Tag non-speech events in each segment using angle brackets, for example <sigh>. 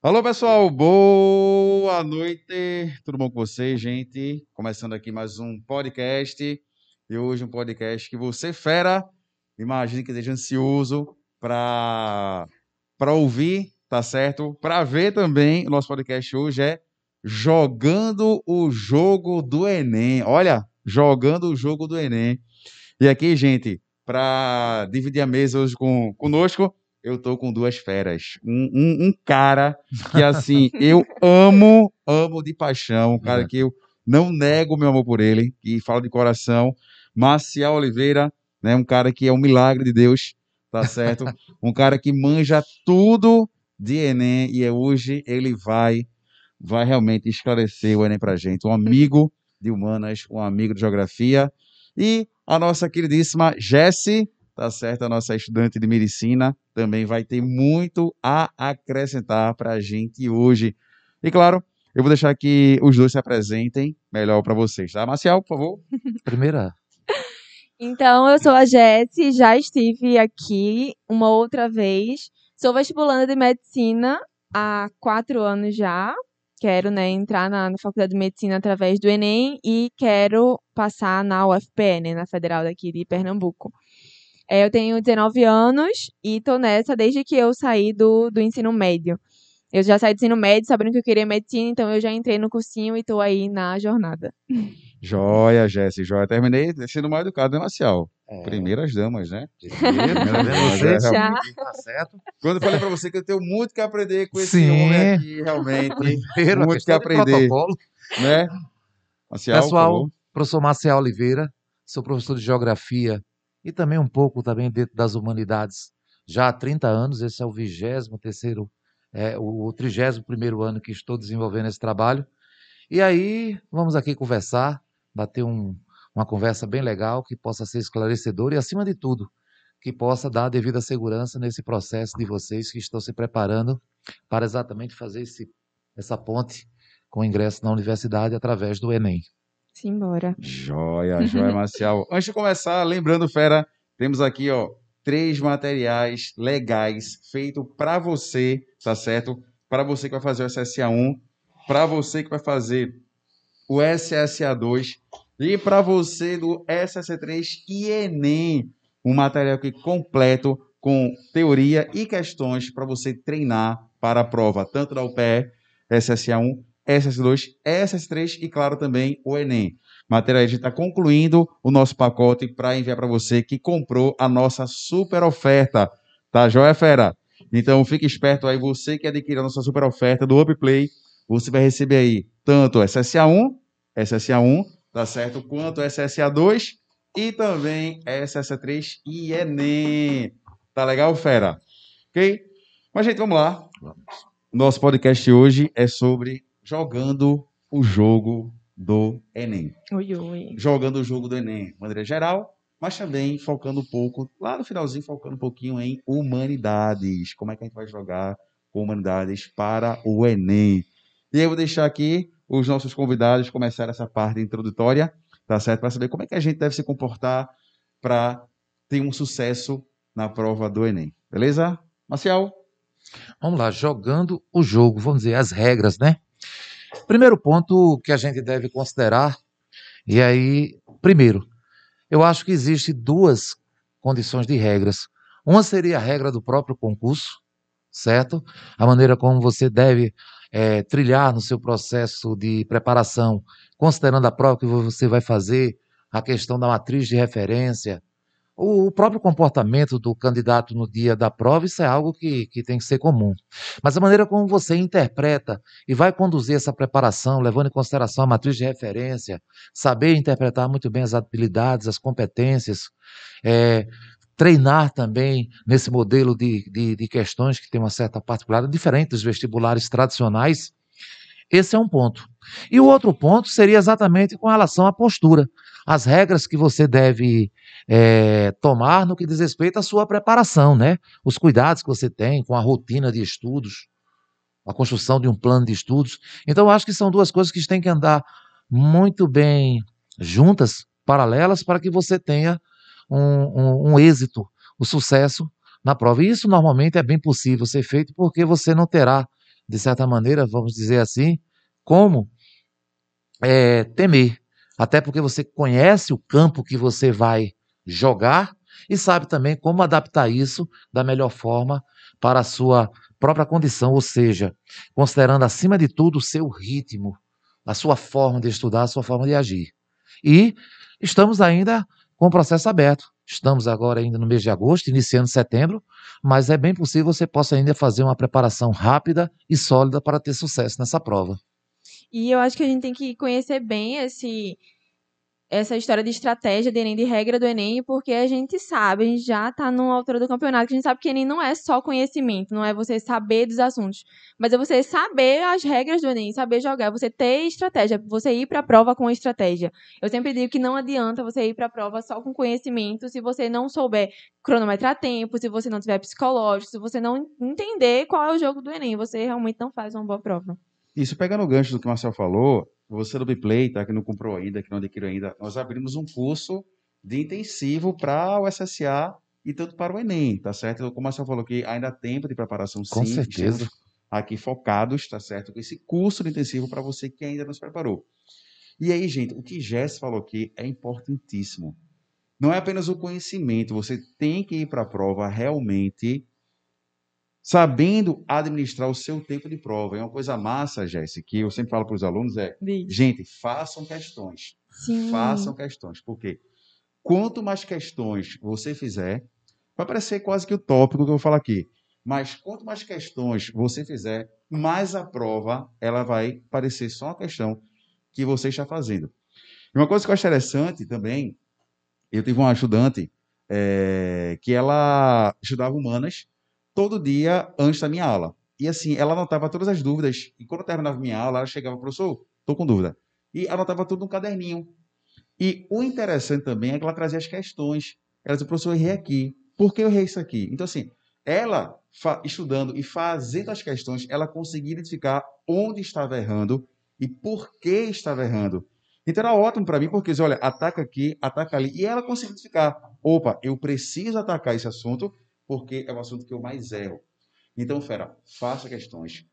Alô, pessoal, boa noite. Tudo bom com vocês, gente? Começando aqui mais um podcast. E hoje um podcast que você, fera, imagine que esteja ansioso para ouvir, tá certo? Para ver também. O nosso podcast hoje é Jogando o Jogo do Enem. Olha, jogando o jogo do Enem. E aqui, gente, para dividir a mesa hoje com, conosco, eu tô com duas feras. Um, um, um cara que, assim, eu amo, amo de paixão. Um cara é. que eu não nego meu amor por ele, e falo de coração. Marcial Oliveira, né? Um cara que é um milagre de Deus, tá certo? um cara que manja tudo de Enem e hoje ele vai vai realmente esclarecer o Enem pra gente. Um amigo de humanas, um amigo de geografia e a nossa queridíssima Jessie tá certo? A nossa estudante de medicina também vai ter muito a acrescentar para a gente hoje. E claro, eu vou deixar que os dois se apresentem melhor para vocês, tá? Marcial, por favor. <laughs> Primeira. Então, eu sou a Jessie, já estive aqui uma outra vez. Sou vestibulanda de medicina há quatro anos já. Quero né, entrar na, na faculdade de medicina através do Enem e quero passar na UFPN, na Federal daqui de Pernambuco. É, eu tenho 19 anos e tô nessa desde que eu saí do, do ensino médio. Eu já saí do ensino médio sabendo que eu queria medicina, então eu já entrei no cursinho e tô aí na jornada. Joia, Jéssica, joia. Terminei sendo mal educado, né, Marcial? É. Primeiras damas, né? Primeiras damas, é, já. Tá certo. Quando eu falei para você que eu tenho muito que aprender com esse Sim. homem aqui, realmente. Primeiro, muito que aprender. Né? Marcial, Pessoal, professor Marcial Oliveira, sou professor de Geografia e também um pouco também dentro das humanidades. Já há 30 anos, esse é o 23º, é, o 31º ano que estou desenvolvendo esse trabalho. E aí, vamos aqui conversar, bater um, uma conversa bem legal, que possa ser esclarecedora e, acima de tudo, que possa dar a devida segurança nesse processo de vocês que estão se preparando para exatamente fazer esse, essa ponte com o ingresso na universidade através do Enem. Simbora. Joia, <laughs> joia, Marcial. Antes de começar, lembrando, fera, temos aqui, ó, três materiais legais feitos para você, tá certo? Para você que vai fazer o SSA1, para você que vai fazer o SSA2 e para você do SSA3 e Enem. Um material aqui completo com teoria e questões para você treinar para a prova, tanto da UPE, SSA1 SS2, SS3 e, claro, também o Enem. Matéria, a gente está concluindo o nosso pacote para enviar para você que comprou a nossa super oferta. Tá joia, fera? Então, fique esperto aí, você que adquiriu a nossa super oferta do UpPlay, você vai receber aí tanto SSA1, SSA1, tá certo? Quanto SSA2 e também SSA3 e Enem. Tá legal, fera? Ok? Mas, gente, vamos lá. Nosso podcast hoje é sobre jogando o jogo do Enem. Ui, ui. Jogando o jogo do Enem, de maneira geral, mas também focando um pouco, lá no finalzinho, focando um pouquinho em humanidades. Como é que a gente vai jogar com humanidades para o Enem. E eu vou deixar aqui os nossos convidados começar essa parte introdutória, tá certo? Para saber como é que a gente deve se comportar para ter um sucesso na prova do Enem. Beleza? Marcial? Vamos lá, jogando o jogo, vamos dizer, as regras, né? Primeiro ponto que a gente deve considerar, e aí, primeiro, eu acho que existe duas condições de regras. Uma seria a regra do próprio concurso, certo? A maneira como você deve é, trilhar no seu processo de preparação, considerando a prova que você vai fazer, a questão da matriz de referência, o próprio comportamento do candidato no dia da prova, isso é algo que, que tem que ser comum. Mas a maneira como você interpreta e vai conduzir essa preparação, levando em consideração a matriz de referência, saber interpretar muito bem as habilidades, as competências, é, treinar também nesse modelo de, de, de questões que tem uma certa particularidade, diferente dos vestibulares tradicionais, esse é um ponto. E o outro ponto seria exatamente com relação à postura as regras que você deve é, tomar no que diz respeito à sua preparação, né? Os cuidados que você tem com a rotina de estudos, a construção de um plano de estudos. Então, acho que são duas coisas que têm que andar muito bem juntas, paralelas, para que você tenha um, um, um êxito, o sucesso na prova. E isso normalmente é bem possível ser feito porque você não terá, de certa maneira, vamos dizer assim, como é, temer. Até porque você conhece o campo que você vai jogar e sabe também como adaptar isso da melhor forma para a sua própria condição, ou seja, considerando acima de tudo o seu ritmo, a sua forma de estudar, a sua forma de agir. E estamos ainda com o processo aberto. Estamos agora ainda no mês de agosto, iniciando setembro, mas é bem possível você possa ainda fazer uma preparação rápida e sólida para ter sucesso nessa prova. E eu acho que a gente tem que conhecer bem esse essa história de estratégia de Enem, de regra do Enem, porque a gente sabe, a gente já está numa altura do campeonato, que a gente sabe que Enem não é só conhecimento, não é você saber dos assuntos, mas é você saber as regras do Enem, saber jogar, você ter estratégia, você ir para a prova com estratégia. Eu sempre digo que não adianta você ir para a prova só com conhecimento se você não souber cronometrar tempo, se você não tiver psicológico, se você não entender qual é o jogo do Enem, você realmente não faz uma boa prova. Isso pegando o gancho do que o Marcel falou, você do Biplay, tá, que não comprou ainda, que não adquiriu ainda, nós abrimos um curso de intensivo para o SSA e tanto para o Enem, tá certo? Como o Marcel falou que ainda há tempo de preparação, Com sim. certeza. Estamos aqui focados, tá certo? Com esse curso de intensivo para você que ainda não se preparou. E aí, gente, o que Jess falou aqui é importantíssimo. Não é apenas o conhecimento, você tem que ir para a prova realmente sabendo administrar o seu tempo de prova. É uma coisa massa, Jéssica, que eu sempre falo para os alunos é, Diz. gente, façam questões. Sim. Façam questões. Porque quanto mais questões você fizer, vai parecer quase que o tópico que eu vou falar aqui. Mas quanto mais questões você fizer, mais a prova ela vai parecer só uma questão que você está fazendo. E uma coisa que eu acho interessante também, eu tive uma estudante eh, que ela estudava humanas todo dia antes da minha aula. E assim, ela anotava todas as dúvidas. E quando terminava minha aula, ela chegava, professor, estou com dúvida. E anotava tudo no caderninho. E o interessante também é que ela trazia as questões. Ela dizia, professor, eu errei aqui. Por que eu errei isso aqui? Então, assim, ela estudando e fazendo as questões, ela conseguia identificar onde estava errando e por que estava errando. Então era ótimo para mim, porque olha, ataca aqui, ataca ali. E ela conseguia identificar, opa, eu preciso atacar esse assunto porque é o assunto que eu mais erro. Então, fera, faça questões,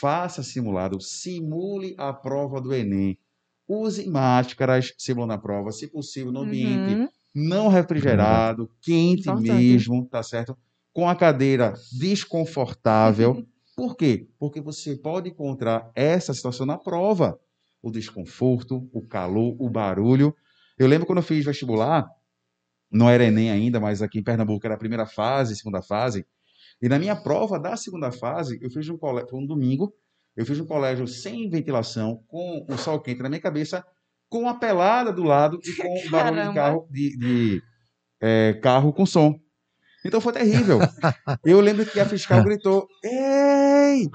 faça simulado, simule a prova do Enem. Use máscaras simulando a prova, se possível, no ambiente Uhum. não refrigerado, quente Importante. mesmo, tá certo? Com a cadeira desconfortável. <laughs> Por quê? Porque você pode encontrar essa situação na prova. O desconforto, o calor, o barulho. Eu lembro quando eu fiz vestibular, não era Enem ainda, mas aqui em Pernambuco era a primeira fase, segunda fase. E na minha prova da segunda fase, eu fiz um colégio, foi um domingo, eu fiz um colégio sem ventilação, com o sol quente na minha cabeça, com a pelada do lado e com o barulho de carro, de, de, eh, carro com som. Então foi terrível. Eu lembro que a fiscal <laughs> gritou: Ei,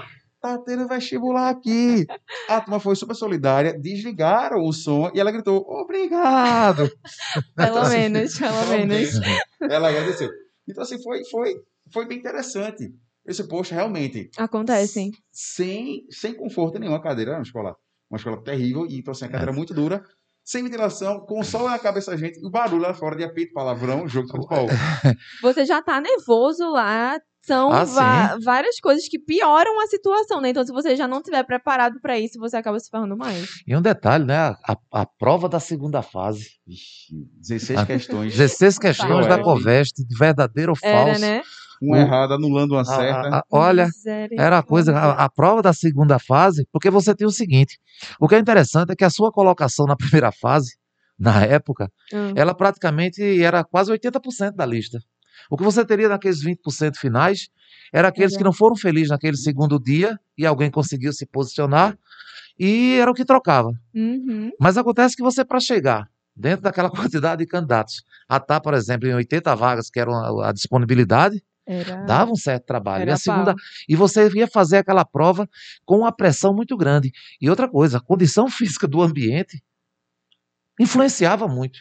tá tendo vestibular aqui. A turma foi super solidária, desligaram o som e ela gritou: Obrigado. <laughs> Pelo Assim, menos, pelo menos. Ela agradeceu. Então, assim, foi, foi, foi bem interessante. Eu disse, poxa, realmente, Acontece. sem, sem conforto nenhum, a cadeira era uma escola, uma escola terrível, e então, assim, a cadeira muito dura, sem ventilação, com sol na cabeça da gente, e o barulho lá fora de apito, palavrão, jogo de futebol. Você já tá nervoso lá. São Ah, va- várias coisas que pioram a situação, né? Então, se você já não tiver preparado pra isso, você acaba se ferrando mais. E um detalhe, né? A, a prova da segunda fase. Ixi, 16 Ah, questões, 16 questões Tá. da Coveste, de verdadeiro ou Era, falso. né? uma errada anulando uma certa. a- a- olha. Era a coisa, a, a prova da segunda fase, porque você tem o seguinte: o que é interessante é que a sua colocação na primeira fase, na época, Hum. ela praticamente era quase 80% da lista. O que você teria naqueles 20% finais era aqueles que não foram felizes naquele segundo dia e alguém conseguiu se posicionar e era o que trocava. Uhum. Mas acontece que você, para chegar dentro daquela <laughs> quantidade de candidatos, a estar, por exemplo, em 80 vagas, que era a, a disponibilidade, Era. dava um certo trabalho. Era e a segunda, pau. e você ia fazer aquela prova com uma pressão muito grande. E outra coisa, a condição <laughs> física do ambiente influenciava muito.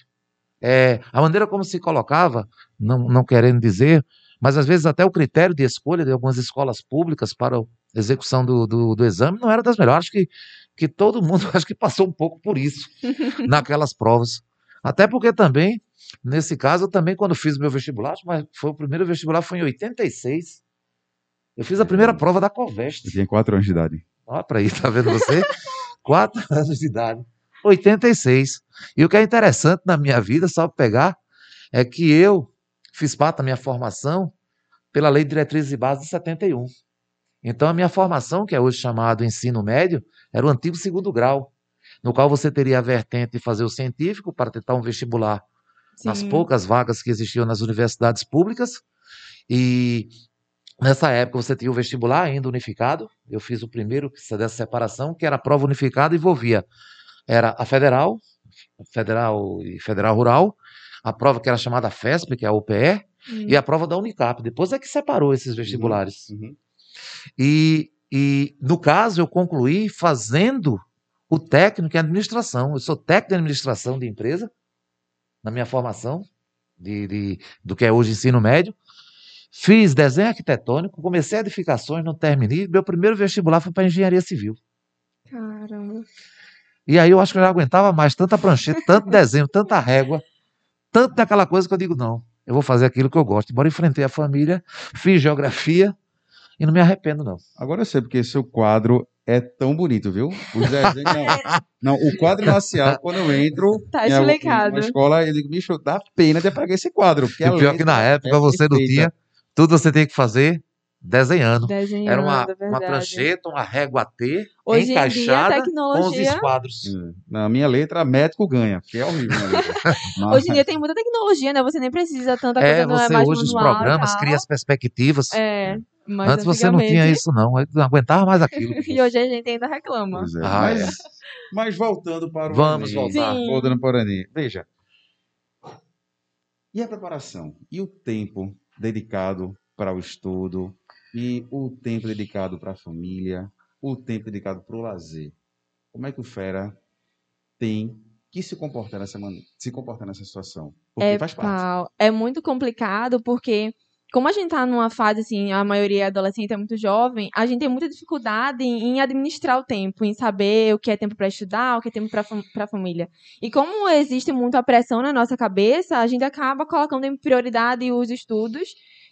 É, a maneira como se colocava, não, não querendo dizer, mas às vezes até o critério de escolha de algumas escolas públicas para a execução do, do, do exame não era das melhores. Acho que, que todo mundo <laughs> acho que passou um pouco por isso <laughs> naquelas provas. Até porque também Nesse caso, eu também, quando fiz meu vestibular, mas foi o primeiro vestibular foi em 86. Eu fiz a primeira prova da Eu Coveste. tinha quatro anos de idade. Olha para aí, tá vendo você? <laughs> Quatro anos de idade. 86. E o que é interessante na minha vida, só pegar, é que eu fiz parte da minha formação pela Lei de Diretrizes e Bases de 71. Então, a minha formação, que é hoje chamado ensino médio, era o antigo segundo grau, no qual você teria a vertente de fazer o científico para tentar um vestibular nas Sim. poucas vagas que existiam nas universidades públicas. E nessa época você tinha o vestibular ainda unificado. Eu fiz o primeiro dessa separação, que era a prova unificada e envolvia era a federal, federal e federal rural, a prova que era chamada FESP, que é a UPE, Hum. e a prova da Unicap. Depois é que separou esses vestibulares. Uhum. E, e, no caso, eu concluí fazendo o técnico em administração. Eu sou técnico em administração de empresa, na minha formação, de, de- do que é hoje ensino médio. Fiz desenho arquitetônico, comecei edificações, não terminei. Meu primeiro vestibular foi para engenharia civil. Caramba. E aí eu acho que eu já aguentava mais tanta prancheta, tanto desenho, tanta régua, tanto daquela coisa que eu digo, não, eu vou fazer aquilo que eu gosto. Embora enfrentei a família, fiz geografia e não me arrependo, não. Agora eu sei porque seu quadro é tão bonito, viu? Os <laughs> desenhos, não, não, o quadro marcial, quando eu entro <laughs> Tá uma escola, eu digo, bicho, dá pena de apagar esse quadro. Porque E pior que na época é você não perfeita. tinha, tudo você tinha que fazer desenhando. Desenhando, Era uma, é verdade. uma prancheta, uma régua T, Hoje em dia, a encaixada com os tecnologia. esquadros. Hum, Na minha letra, médico ganha, que é horrível. <laughs> Mas- Hoje em dia tem muita tecnologia, né? Você nem precisa tanta É, coisa, não é você mais hoje os manual programas tal. cria as perspectivas. É, mas Antes você não tinha isso, não. Eu não aguentava mais aquilo. <laughs> E hoje a gente ainda reclama. É. Ah, mas, é. mas voltando para o Vamos voltar. Sim. Voltando para o. Veja. E a preparação? E o tempo dedicado para o estudo? E o tempo dedicado para a família? O tempo dedicado para o lazer? Como é que o Fera tem que se comportar nessa, man- se comportar nessa situação? Porque É, faz parte. pau, é muito complicado porque, como a gente tá numa fase assim, a maioria adolescente é muito jovem, a gente tem muita dificuldade em, em administrar o tempo, em saber o que é tempo para estudar, o que é tempo para a família. E como existe muita pressão na nossa cabeça, a gente acaba colocando em prioridade os estudos,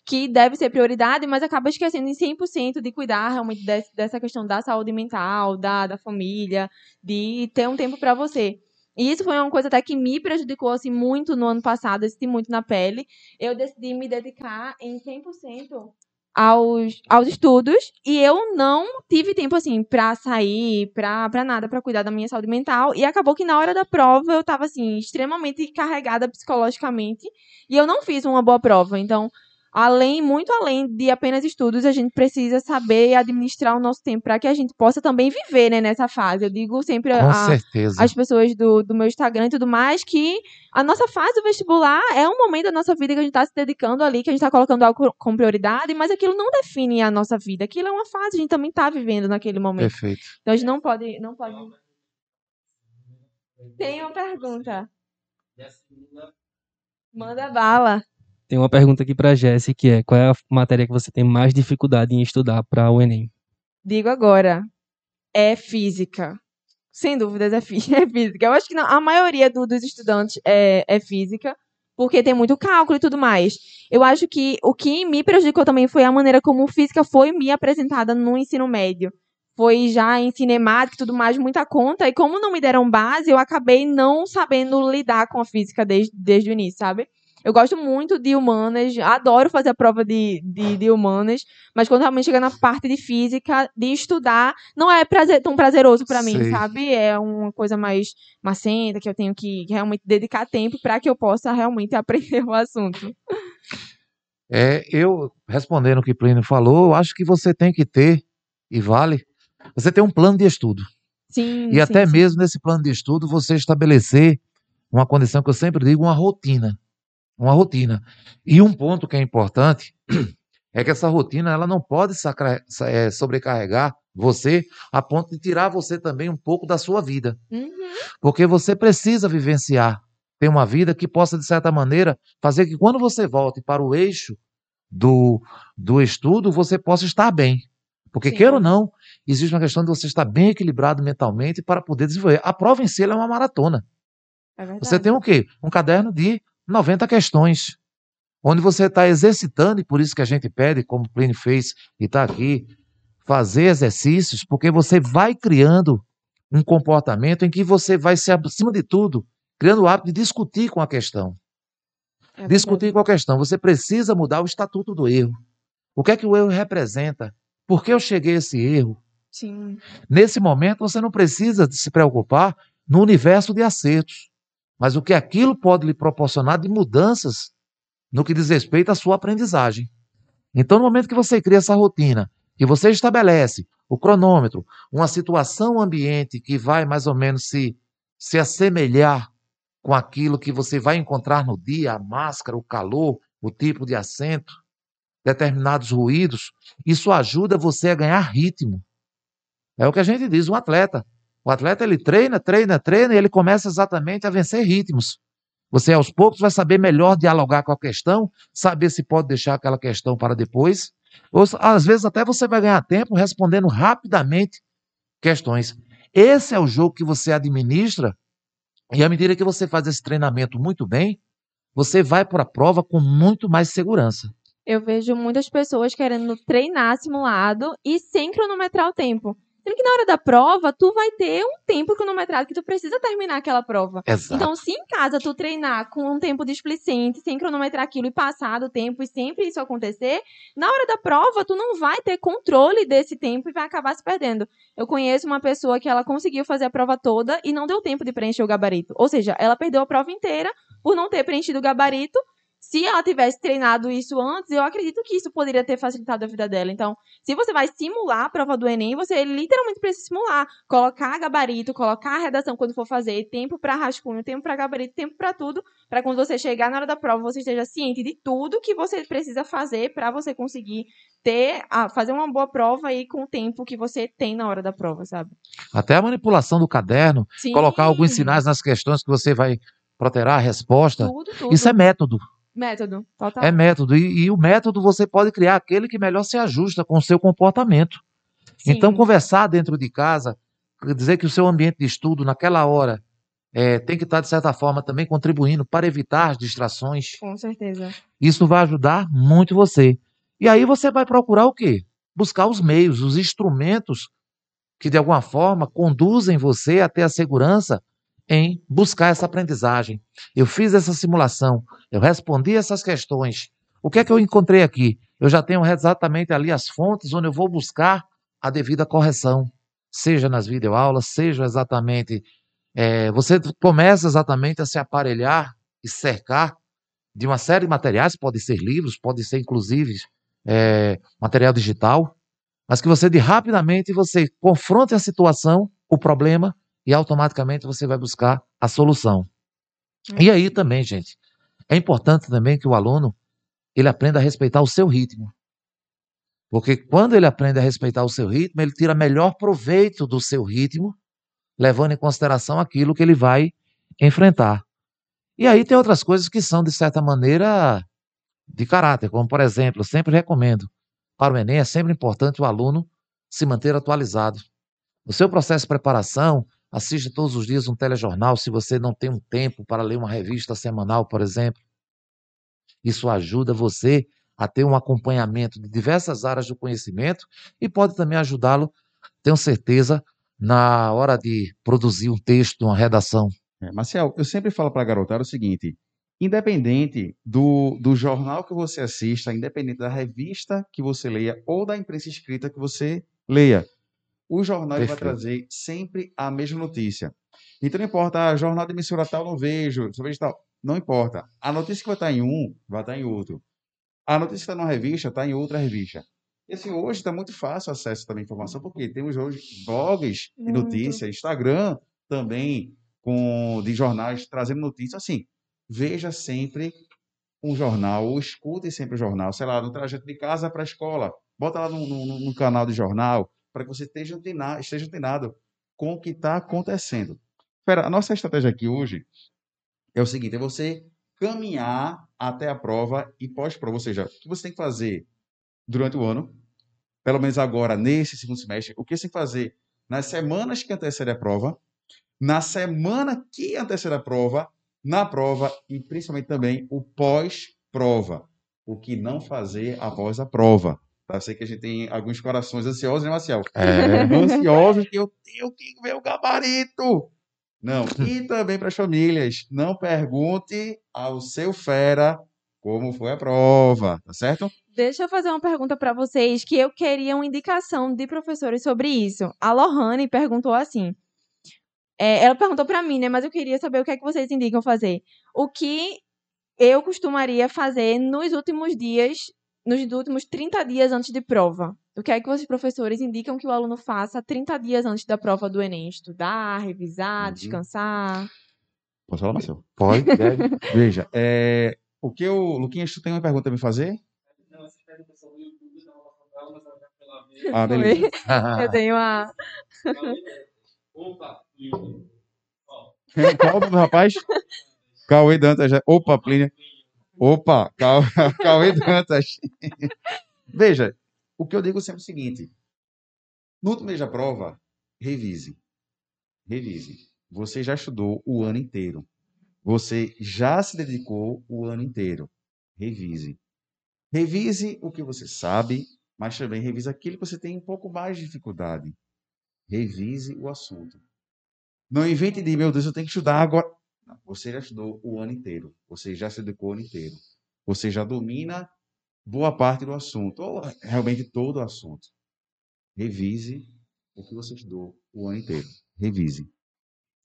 que deve ser prioridade, mas acaba esquecendo em 100% de cuidar realmente dessa questão da saúde mental, da, da família, de ter um tempo para você. E isso foi uma coisa até que me prejudicou assim muito no ano passado, eu senti muito na pele. Eu decidi me dedicar em 100% aos, aos estudos e eu não tive tempo assim pra sair, pra, pra nada, pra cuidar da minha saúde mental. E acabou que na hora da prova eu tava assim extremamente carregada psicologicamente e eu não fiz uma boa prova. Então, além, muito além de apenas estudos, a gente precisa saber administrar o nosso tempo para que a gente possa também viver, né, nessa fase. Eu digo sempre Com as pessoas do, do meu Instagram e tudo mais, que a nossa fase do vestibular é um momento da nossa vida que a gente está se dedicando ali, que a gente está colocando algo como prioridade, mas aquilo não define a nossa vida. Aquilo é uma fase, a gente também está vivendo naquele momento. Perfeito. Então a gente não pode. Não pode... Tem uma pergunta. Manda bala. Tem uma pergunta aqui pra Jessie, que é qual é a matéria que você tem mais dificuldade em estudar para o Enem? Digo agora. É física. Sem dúvidas, é, <laughs> é física. Eu acho que não- a maioria do- dos estudantes é, é física, porque tem muito cálculo e tudo mais. Eu acho que o que me prejudicou também foi a maneira como física foi me apresentada no ensino médio. Foi já em cinemática e tudo mais, muita conta. E como não me deram base, eu acabei não sabendo lidar com a física desde, desde o início, sabe? Eu gosto muito de humanas, adoro fazer a prova de, de, de humanas, mas quando realmente chega na parte de física, de estudar, não é prazer- tão prazeroso pra mim, Sei. sabe? É uma coisa mais macenta, que eu tenho que realmente dedicar tempo para que eu possa realmente <laughs> aprender o assunto. É, eu, respondendo o que Plínio falou, eu acho que você tem que ter, e vale, você tem um plano de estudo. Sim. E sim, até sim. mesmo nesse plano de estudo, você estabelecer uma condição que eu sempre digo, uma rotina. Uma rotina. E um ponto que é importante é que essa rotina ela não pode eh, sobrecarregar você a ponto de tirar você também um pouco da sua vida. Uhum. Porque você precisa vivenciar, ter uma vida que possa, de certa maneira, fazer que quando você volte para o eixo do, do estudo, você possa estar bem. Porque, Sim. queira ou não, existe uma questão de você estar bem equilibrado mentalmente para poder desenvolver. A prova em si ela é uma maratona. É. Você tem o quê? Um caderno de 90 questões, onde você está exercitando, e por isso que a gente pede, como o Plínio fez e está aqui, fazer exercícios, porque você vai criando um comportamento em que você vai ser, acima de tudo, criando o hábito de discutir com a questão. É discutir com a questão. Você precisa mudar o estatuto do erro. O que é que o erro representa? Por que eu cheguei a esse erro? Sim. Nesse momento, você não precisa se preocupar no universo de acertos, mas o que aquilo pode lhe proporcionar de mudanças no que diz respeito à sua aprendizagem. Então, no momento que você cria essa rotina, que você estabelece o cronômetro, uma situação ambiente que vai mais ou menos se, se assemelhar com aquilo que você vai encontrar no dia, a máscara, o calor, o tipo de assento, determinados ruídos, isso ajuda você a ganhar ritmo. É o que a gente diz, um atleta. O atleta ele treina, treina, treina e ele começa exatamente a vencer ritmos. Você aos poucos vai saber melhor dialogar com a questão, saber se pode deixar aquela questão para depois, ou às vezes até você vai ganhar tempo respondendo rapidamente questões. Esse é o jogo que você administra e à medida que você faz esse treinamento muito bem, você vai para a prova com muito mais segurança. Eu vejo muitas pessoas querendo treinar simulado e sem cronometrar o tempo. Sendo que na hora da prova, tu vai ter um tempo cronometrado que tu precisa terminar aquela prova. Exato. Então, se em casa tu treinar com um tempo displicente, sem cronometrar aquilo e passar do tempo e sempre isso acontecer, na hora da prova tu não vai ter controle desse tempo e vai acabar se perdendo. Eu conheço uma pessoa que ela conseguiu fazer a prova toda e não deu tempo de preencher o gabarito. Ou seja, ela perdeu a prova inteira por não ter preenchido o gabarito se ela tivesse treinado isso antes, eu acredito que isso poderia ter facilitado a vida dela. Então, se você vai simular a prova do Enem, você literalmente precisa simular. Colocar gabarito, colocar a redação quando for fazer, tempo para rascunho, tempo para gabarito, tempo para tudo, para quando você chegar na hora da prova, você esteja ciente de tudo que você precisa fazer para você conseguir ter, a, fazer uma boa prova aí com o tempo que você tem na hora da prova, sabe? Até a manipulação do caderno, Sim. colocar alguns sinais nas questões que você vai proterar a resposta. Tudo, tudo. Isso é método. Método, total. É método. E, e o método você pode criar aquele que melhor se ajusta com o seu comportamento. Sim. Então, conversar dentro de casa, dizer que o seu ambiente de estudo naquela hora é, tem que estar, de certa forma, também contribuindo para evitar as distrações. Com certeza. Isso vai ajudar muito você. E aí você vai procurar o quê? Buscar os meios, os instrumentos que, de alguma forma, conduzem você a ter a segurança em buscar essa aprendizagem. Eu fiz essa simulação, eu respondi essas questões. O que é que eu encontrei aqui? Eu já tenho exatamente ali as fontes onde eu vou buscar a devida correção, seja nas videoaulas, seja exatamente. é, você começa exatamente a se aparelhar e cercar de uma série de materiais, pode ser livros, pode ser inclusive é, material digital, mas que você de rapidamente você confronte a situação, o problema, e automaticamente você vai buscar a solução. E aí também, gente, é importante também que o aluno ele aprenda a respeitar o seu ritmo. Porque quando ele aprende a respeitar o seu ritmo, ele tira melhor proveito do seu ritmo, levando em consideração aquilo que ele vai enfrentar. E aí tem outras coisas que são, de certa maneira, de caráter, como, por exemplo, eu sempre recomendo, para o Enem é sempre importante o aluno se manter atualizado. No seu processo de preparação, assista todos os dias um telejornal, se você não tem um tempo para ler uma revista semanal, por exemplo. Isso ajuda você a ter um acompanhamento de diversas áreas do conhecimento e pode também ajudá-lo, tenho certeza, na hora de produzir um texto, uma redação. É, Marcel, eu sempre falo para a garotada o seguinte: independente do, do jornal que você assista, independente da revista que você leia ou da imprensa escrita que você leia, o jornal ele vai trazer sempre a mesma notícia. Então não importa, ah, jornal de emissora tal não vejo, só vejo tal. Não importa. A notícia que vai estar em um, vai estar em outro. A notícia que está numa revista, está em outra revista. E assim, hoje está muito fácil o acesso também à informação, porque temos hoje blogs de notícia, Instagram também, com, de jornais trazendo notícias. Assim, veja sempre um jornal, ou escute sempre o jornal, sei lá, no trajeto de casa para a escola. Bota lá no, no, no canal de jornal, para que você esteja antenado, esteja antenado com o que está acontecendo. Espera, a nossa estratégia aqui hoje é o seguinte: é você caminhar até a prova e pós-prova, ou seja, o que você tem que fazer durante o ano, pelo menos agora, nesse segundo semestre, o que você tem que fazer nas semanas que antecedem a prova, na semana que antecede a prova na prova e principalmente também o pós-prova. O que não fazer após a prova. Tá? Eu sei que a gente tem alguns corações ansiosos, né, Marcial? É, Ansiosos que eu tenho que ver o gabarito. Não. E também para as famílias, não pergunte ao seu fera como foi a prova, tá certo? Deixa eu fazer uma pergunta para vocês que eu queria uma indicação de professores sobre isso. A Lohane perguntou assim. é, ela perguntou para mim, né? Mas eu queria saber o que é que vocês indicam fazer. O que eu costumaria fazer nos últimos dias, nos últimos 30 dias antes de prova? O que é que vocês, professores, indicam que o aluno faça 30 dias antes da prova do Enem? Estudar, revisar, Uhum. descansar? Posso falar, Marcelo? pode, <laughs> deve. Veja, é, o que eu. Luquinhas, tu tem uma pergunta a me fazer? Ah, beleza. <laughs> Eu tenho a. Quem- <laughs> Qual o nome do rapaz? Cauê Dantas. Opa, Plínio. Opa, Cau- <laughs> Cauê Dantas. <laughs> Veja, o que eu digo sempre é o seguinte: no último mês da prova, revise. Revise. Você já estudou o ano inteiro. Você já se dedicou o ano inteiro. Revise. Revise o que você sabe, mas também revise aquilo que você tem um pouco mais de dificuldade. Revise o assunto. Não invente de, meu Deus, eu tenho que estudar agora. Não, você já estudou o ano inteiro. Você já se dedicou o ano inteiro. Você já domina boa parte do assunto, ou realmente todo o assunto. Revise o que você estudou o ano inteiro. Revise.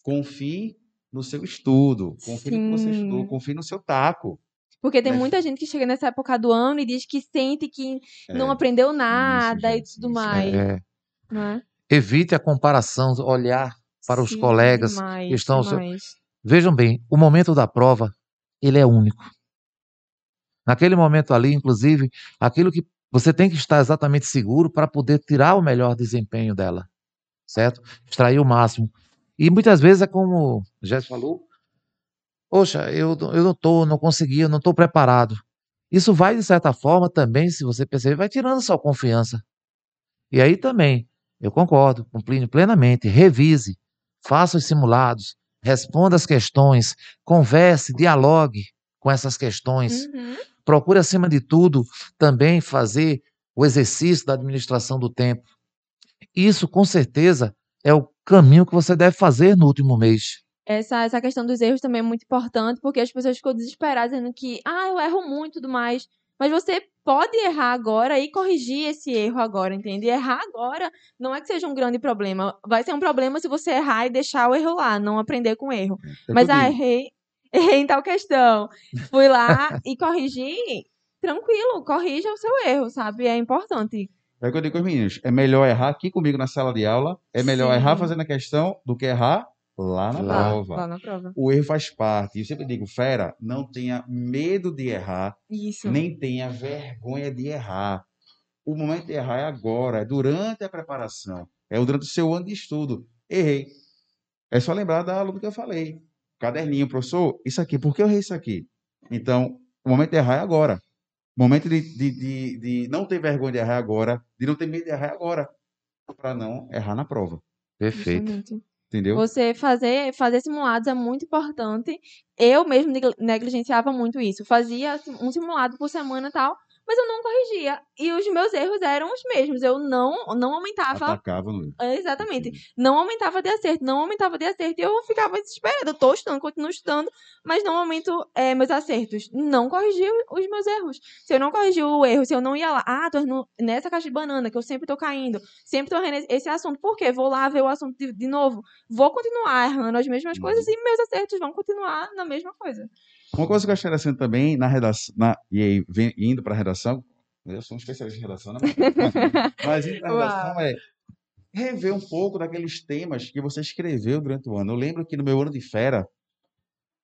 Confie no seu estudo. Confie no que você Sim. estudou. Confie no seu taco. Porque tem Mas- muita gente que chega nessa época do ano e diz que sente que não É, aprendeu nada e gente, tudo isso, mais. É, né? evite a comparação, olhar para os Sim, colegas demais, que estão demais. Vejam bem, o momento da prova, ele é único. Naquele momento ali, inclusive, aquilo que você tem que estar exatamente seguro para poder tirar o melhor desempenho dela, certo? Extrair o máximo. E muitas vezes é como o falou, poxa, eu, eu não estou, não consegui, eu não estou preparado. Isso vai, de certa forma, também, se você perceber, vai tirando sua confiança. E aí também, eu concordo com Plínio plenamente, revise, faça os simulados, responda as questões, converse, dialogue com essas questões. Uhum. Procure, acima de tudo, também fazer o exercício da administração do tempo. Isso, com certeza, é o caminho que você deve fazer no último mês. Essa, essa questão dos erros também é muito importante, porque as pessoas ficam desesperadas dizendo que, ah, eu erro muito e tudo mais. Mas você pode errar agora e corrigir esse erro agora, entende? E errar agora não é que seja um grande problema. Vai ser um problema se você errar e deixar o erro lá, não aprender com o erro. É Mas, ah, errei, <laughs> errei em tal questão. Fui lá e corrigi, tranquilo, corrija o seu erro, sabe? É importante. É o que eu digo com os meninos. É melhor errar aqui comigo na sala de aula. É melhor Sim. errar fazendo a questão do que errar lá na Lá. prova. Lá na prova. O erro faz parte. E eu sempre digo, fera, não tenha medo de errar, Isso. nem tenha vergonha de errar. O momento de errar é agora, é durante a preparação, é durante o seu ano de estudo. Errei. É só lembrar da aula que eu falei. Caderninho, professor, isso aqui, por que eu errei isso aqui? Então, o momento de errar é agora. O momento de, de, de, de não ter vergonha de errar agora, de não ter medo de errar agora, para não errar na prova. Perfeito. Justamente. Entendeu? Você fazer, fazer simulados é muito importante. Eu mesmo neg- negligenciava muito isso. Fazia assim, um simulado por semana e tal, mas eu não corrigia. E os meus erros eram os mesmos. Eu não, não aumentava. Atacava no erro. É, Exatamente. Não aumentava de acerto, não aumentava de acerto. E eu ficava desesperada. Eu tô estudando, continuo estudando, mas não aumento é, meus acertos. Não corrigi o- os meus erros. Se eu não corrigi o erro, se eu não ia lá, ah, tô errando nessa caixa de banana, que eu sempre tô caindo, sempre tô errando esse- esse assunto. Por quê? Vou lá ver o assunto de, de novo. Vou continuar errando as mesmas Uhum. coisas e meus acertos vão continuar na mesma coisa. Uma coisa que eu acho interessante também na redação, na, e aí, vem- indo para a redação, eu sou um especialista em redação, né? Mas <laughs> indo para a redação é rever um pouco daqueles temas que você escreveu durante o ano. Eu lembro que no meu ano de fera,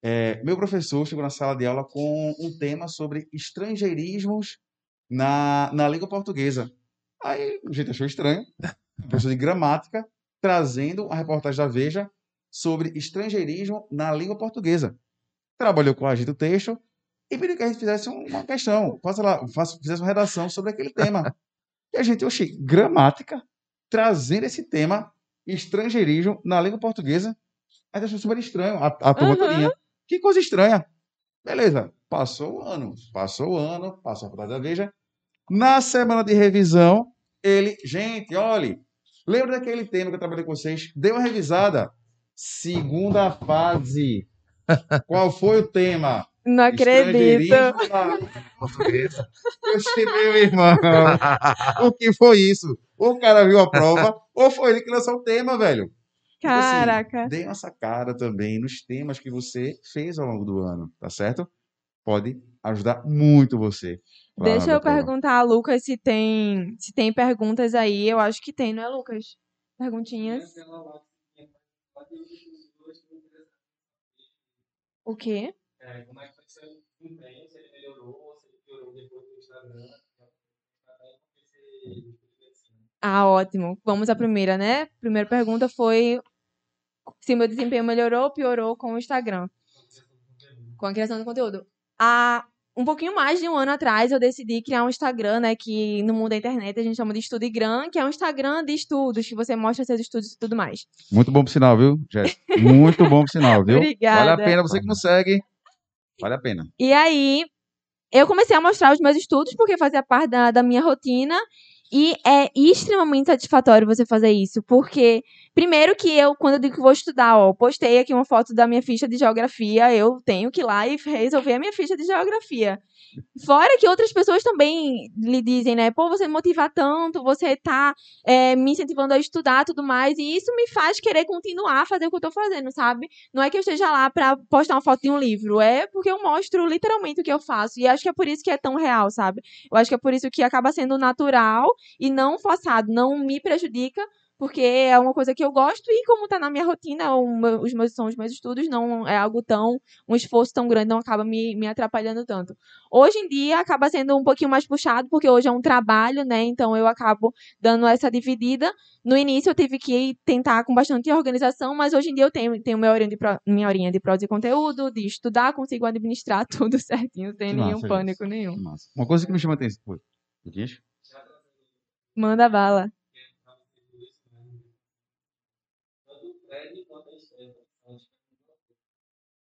é, meu professor chegou na sala de aula com um tema sobre estrangeirismos na, na língua portuguesa. Aí a gente achou estranho, professor de gramática, trazendo a reportagem da Veja sobre estrangeirismo na língua portuguesa. Trabalhou com a gente o texto e pediu que a gente fizesse um, uma questão, faça lá, faça, fizesse uma redação sobre aquele tema. <laughs> E a gente, oxi, gramática, trazendo esse tema, estrangeirismo na língua portuguesa, a gente achou super estranho, a, a turma Uhum. todinha. Que coisa estranha. Beleza, passou o ano, passou o ano, passou a fase da Veja. Na semana de revisão, ele, gente, olhe, lembra daquele tema que eu trabalhei com vocês? Dê uma revisada. Segunda fase. Qual foi o tema? Não acredito. Portuguesa. Eu meu irmão. O que foi isso? Ou o cara viu a prova, ou foi ele que lançou o tema, velho. Tipo assim, Caraca. Dê uma sacada também nos temas que você fez ao longo do ano, tá certo? Pode ajudar muito você. lá Deixa eu prova. perguntar a Lucas se tem, se tem perguntas aí. Eu acho que tem, não é, Lucas? Perguntinhas. O quê? Como é que foi seu desempenho? Se ele melhorou ou se ele piorou depois do Instagram? Ah, ótimo. Vamos à primeira, né? Primeira pergunta foi se meu desempenho melhorou ou piorou com o Instagram. Com a criação do conteúdo. Há um pouquinho mais de um ano atrás, eu decidi criar um Instagram, né? Que no mundo da internet a gente chama de Estudigram, que é um Instagram de estudos, que você mostra seus estudos e tudo mais. Muito bom pro sinal, viu, Jéssica? Muito bom pro sinal, viu? Obrigada. Vale a pena, você que não segue, vale a pena. E aí, eu comecei a mostrar os meus estudos, porque fazia parte da, da minha rotina. E é extremamente satisfatório você fazer isso, porque, primeiro que eu, quando eu digo que vou estudar, ó, postei aqui uma foto da minha ficha de geografia, eu tenho que ir lá e resolver a minha ficha de geografia. Fora que outras pessoas também lhe dizem, né, pô, você me motiva tanto, você tá é, me incentivando a estudar tudo mais, e isso me faz querer continuar a fazer o que eu tô fazendo, sabe? Não é que eu esteja lá pra postar uma foto de um livro, é porque eu mostro literalmente o que eu faço. E acho que é por isso que é tão real, sabe? Eu acho que é por isso que acaba sendo natural e não forçado, não me prejudica, porque é uma coisa que eu gosto e como tá na minha rotina, os meus são os meus estudos, não é algo tão um esforço tão grande, não acaba me, me atrapalhando tanto. Hoje em dia acaba sendo um pouquinho mais puxado, porque hoje é um trabalho, né? Então eu acabo dando essa dividida. No início eu tive que tentar com bastante organização, mas hoje em dia eu tenho, tenho minha, horinha de pro- minha horinha de prosa e conteúdo, de estudar, consigo administrar <laughs> tudo certinho, sem nenhum massa, pânico gente. nenhum. Uma coisa que me chama atenção. Oi, Luquinhas? Manda bala. Tanto o Fred quanto a Estela.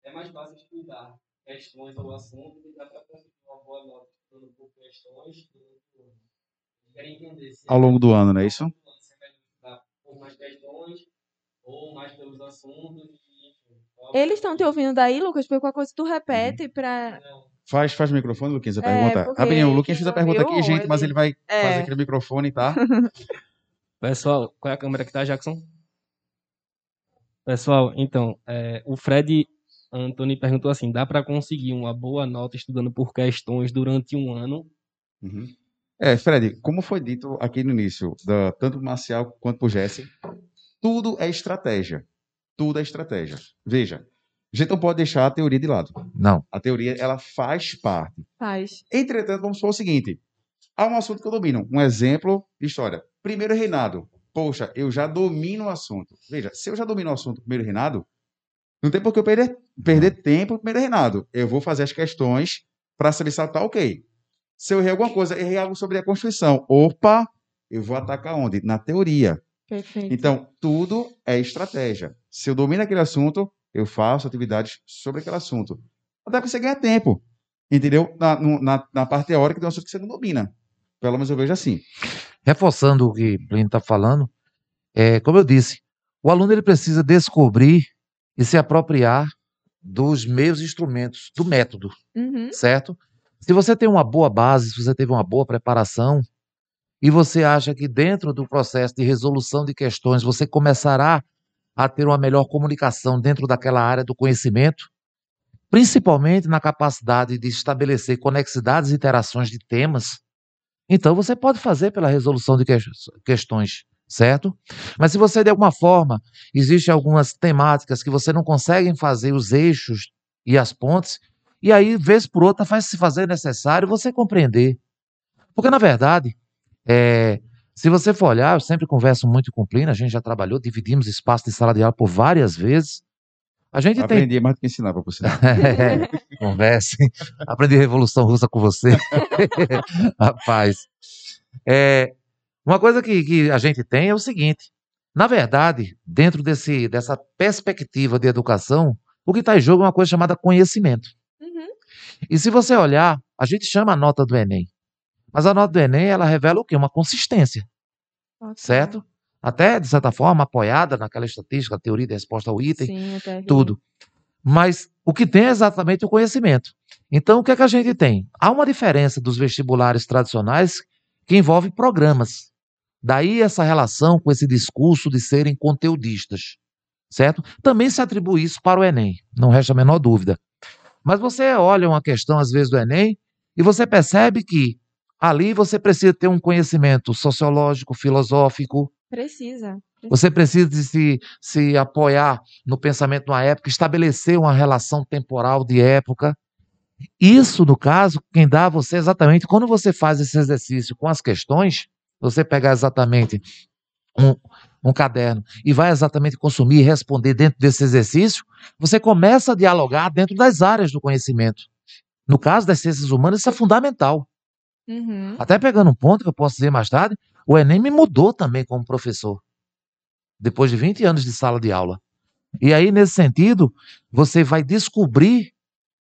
É mais fácil estudar questões ou assuntos e dá para conseguir uma boa nota estudando por questões querem entender se Ao longo do ano, não é isso? Você vai estudar por mais questões ou mais pelos assuntos. Eles estão te ouvindo daí, Lucas? Porque qualquer coisa tu repete pra. Não, Faz, faz o microfone, Luquinhas, a É, pergunta. Rapidinho, o Luquinhas fez a pergunta aqui, gente, mas ele- vai É. fazer aquele microfone, tá? <laughs> Pessoal, qual é a câmera que tá, Jackson? Pessoal, então, é, o Fred Anthony perguntou assim: dá para conseguir uma boa nota estudando por questões durante um ano? Uhum. É, Fred, como foi dito aqui no início, da, tanto pro Marcial quanto pro Jesse, tudo é estratégia. Tudo é estratégia. Veja, a gente não pode deixar a teoria de lado. Não. A teoria, ela faz parte. Faz. Entretanto, vamos supor o seguinte: há um assunto que eu domino. Um exemplo de história. Primeiro reinado. Poxa, eu já domino o assunto. Veja, se eu já domino o assunto primeiro reinado, não tem por que eu perder, perder tempo no primeiro reinado. Eu vou fazer as questões para saber se tá ok. Se eu errei alguma coisa, errei algo sobre a Constituição. Opa, eu vou atacar onde? Na teoria. Perfeito. Então, tudo é estratégia. Se eu domino aquele assunto, eu faço atividades sobre aquele assunto. Até para você ganhar tempo. Entendeu? Na, na, na parte teórica de um assunto que você não domina. Pelo menos eu vejo assim. Reforçando o que Plínio está falando, é, como eu disse, o aluno ele precisa descobrir e se apropriar dos meios instrumentos, do método, Uhum. certo? Se você tem uma boa base, se você teve uma boa preparação, e você acha que dentro do processo de resolução de questões você começará a ter uma melhor comunicação dentro daquela área do conhecimento, principalmente na capacidade de estabelecer conexidades e interações de temas, então você pode fazer pela resolução de ques- questões, certo? Mas se você de alguma forma existem algumas temáticas que você não consegue fazer os eixos e as pontes, e aí vez por outra faz se fazer necessário você compreender. Porque na verdade, é, se você for olhar, eu sempre converso muito com o Plínio, a gente já trabalhou, dividimos espaço de sala de aula por várias vezes. A gente tem Aprendi mais do que ensinava, por sinal. <laughs> Converse. Aprendi Revolução Russa com você. <laughs> Rapaz. É, uma coisa que, que a gente tem é o seguinte: na verdade, dentro desse, dessa perspectiva de educação, O que está em jogo é uma coisa chamada conhecimento. Uhum. E se você olhar, a gente chama a nota do Enem. Mas a nota do Enem, ela revela o quê? Uma consistência, Ok. certo? Até, de certa forma, apoiada naquela estatística, teoria de resposta ao item, Sim, tudo. Mas o que tem é exatamente o conhecimento. Então, o que é que a gente tem? Há uma diferença dos vestibulares tradicionais que envolve programas. Daí essa relação com esse discurso de serem conteudistas, certo? Também se atribui isso para o Enem, não resta a menor dúvida. Mas você olha uma questão, às vezes, do Enem e você percebe que ali você precisa ter um conhecimento sociológico, filosófico, Precisa. você precisa de se, se apoiar no pensamento de uma época, estabelecer uma relação temporal de época. Isso, no caso, quem dá a você exatamente, quando você faz esse exercício com as questões, você pegar exatamente um, um caderno e vai exatamente consumir e responder dentro desse exercício, você começa a dialogar dentro das áreas do conhecimento. No caso das ciências humanas, isso é fundamental. Uhum. Até pegando um ponto que eu posso dizer mais tarde, o Enem me mudou também como professor. Depois de 20 anos de sala de aula. E aí, nesse sentido, você vai descobrir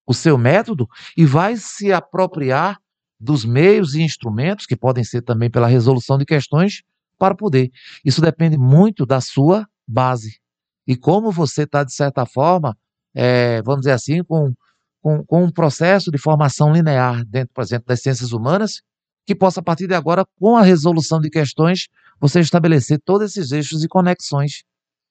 o seu método e vai se apropriar dos meios e instrumentos, que podem ser também pela resolução de questões, para poder. Isso depende muito da sua base. E como você está, de certa forma, eh, vamos dizer assim, com, com, com um processo de formação linear dentro, por exemplo, das ciências humanas, que possa, a partir de agora, com a resolução de questões, você estabelecer todos esses eixos e conexões.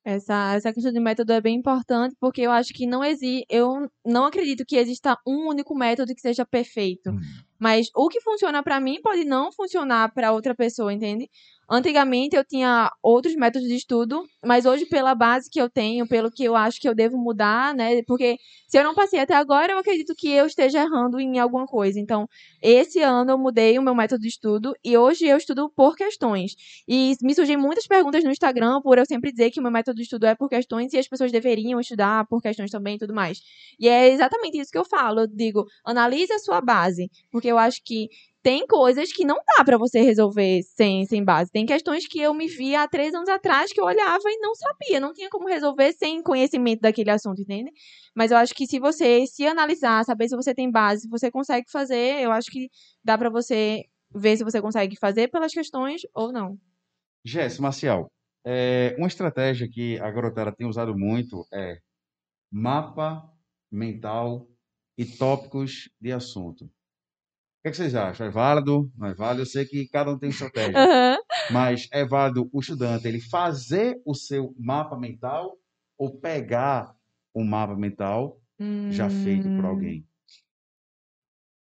Essa, essa questão de método é bem importante, porque eu acho que não existe. Eu não acredito que exista um único método que seja perfeito. Hum. Mas o que funciona pra mim pode não funcionar pra outra pessoa, entende? Antigamente eu tinha outros métodos de estudo, mas hoje, pela base que eu tenho, pelo que eu acho que eu devo mudar, né? Porque se eu não passei até agora, eu acredito que eu esteja errando em alguma coisa. Então, esse ano eu mudei o meu método de estudo e hoje eu estudo por questões. E me surgem muitas perguntas no Instagram por eu sempre dizer que o meu método de estudo é por questões e as pessoas deveriam estudar por questões também e tudo mais. E é exatamente isso que eu falo. Eu digo, analise a sua base, porque eu acho que tem coisas que não dá pra você resolver sem, sem base. Tem questões que eu me vi há três anos atrás que eu olhava e não sabia, não tinha como resolver sem conhecimento daquele assunto, entende? Mas eu acho que se você se analisar, saber se você tem base, se você consegue fazer, eu acho que dá pra você ver se você consegue fazer pelas questões ou não. Jéssica, Marcial, é, uma estratégia que a garotada tem usado muito é mapa mental e tópicos de assunto. O que, é que vocês acham? É válido? Não é válido? Eu sei que cada um tem <laughs> estratégia, Aham. mas é válido o estudante ele fazer o seu mapa mental ou pegar um mapa mental já feito por Hum, alguém?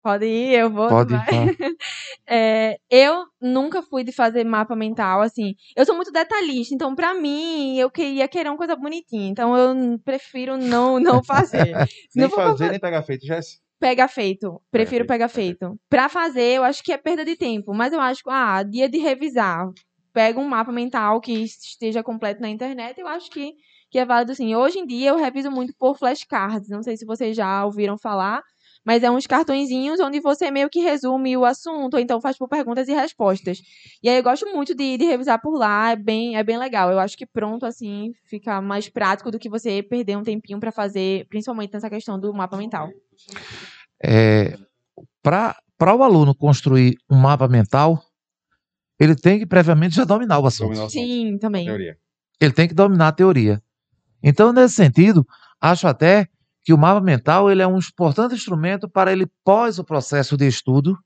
Pode ir, eu vou. Pode vai. falar. <laughs> É, eu nunca fui de fazer mapa mental, assim. Eu sou muito detalhista, então pra mim eu queria querer uma coisa bonitinha. Então eu prefiro não não <laughs> fazer. Nem não pra fazer, nem pegar feito, Jéssica? Pega feito. Prefiro feito, pega feito. feito. Pra fazer, eu acho que é perda de tempo. Mas eu acho que, ah, dia de revisar. Pega um mapa mental que esteja completo na internet, eu acho que, que é válido sim. Hoje em dia eu reviso muito por flashcards. Não sei se vocês já ouviram falar. Mas é uns cartõezinhos onde você meio que resume o assunto, ou então faz por perguntas e respostas. E aí eu gosto muito de, de revisar por lá, é bem, é bem legal. Eu acho que pronto, assim, fica mais prático do que você perder um tempinho pra fazer, principalmente nessa questão do mapa mental. É, Para o aluno construir um mapa mental, ele tem que previamente já dominar o assunto. Dominar o assunto. Sim, também. Teoria. Ele tem que dominar a teoria. Então, nesse sentido, acho até que o mapa mental ele é um importante instrumento para ele, pós o processo de estudo,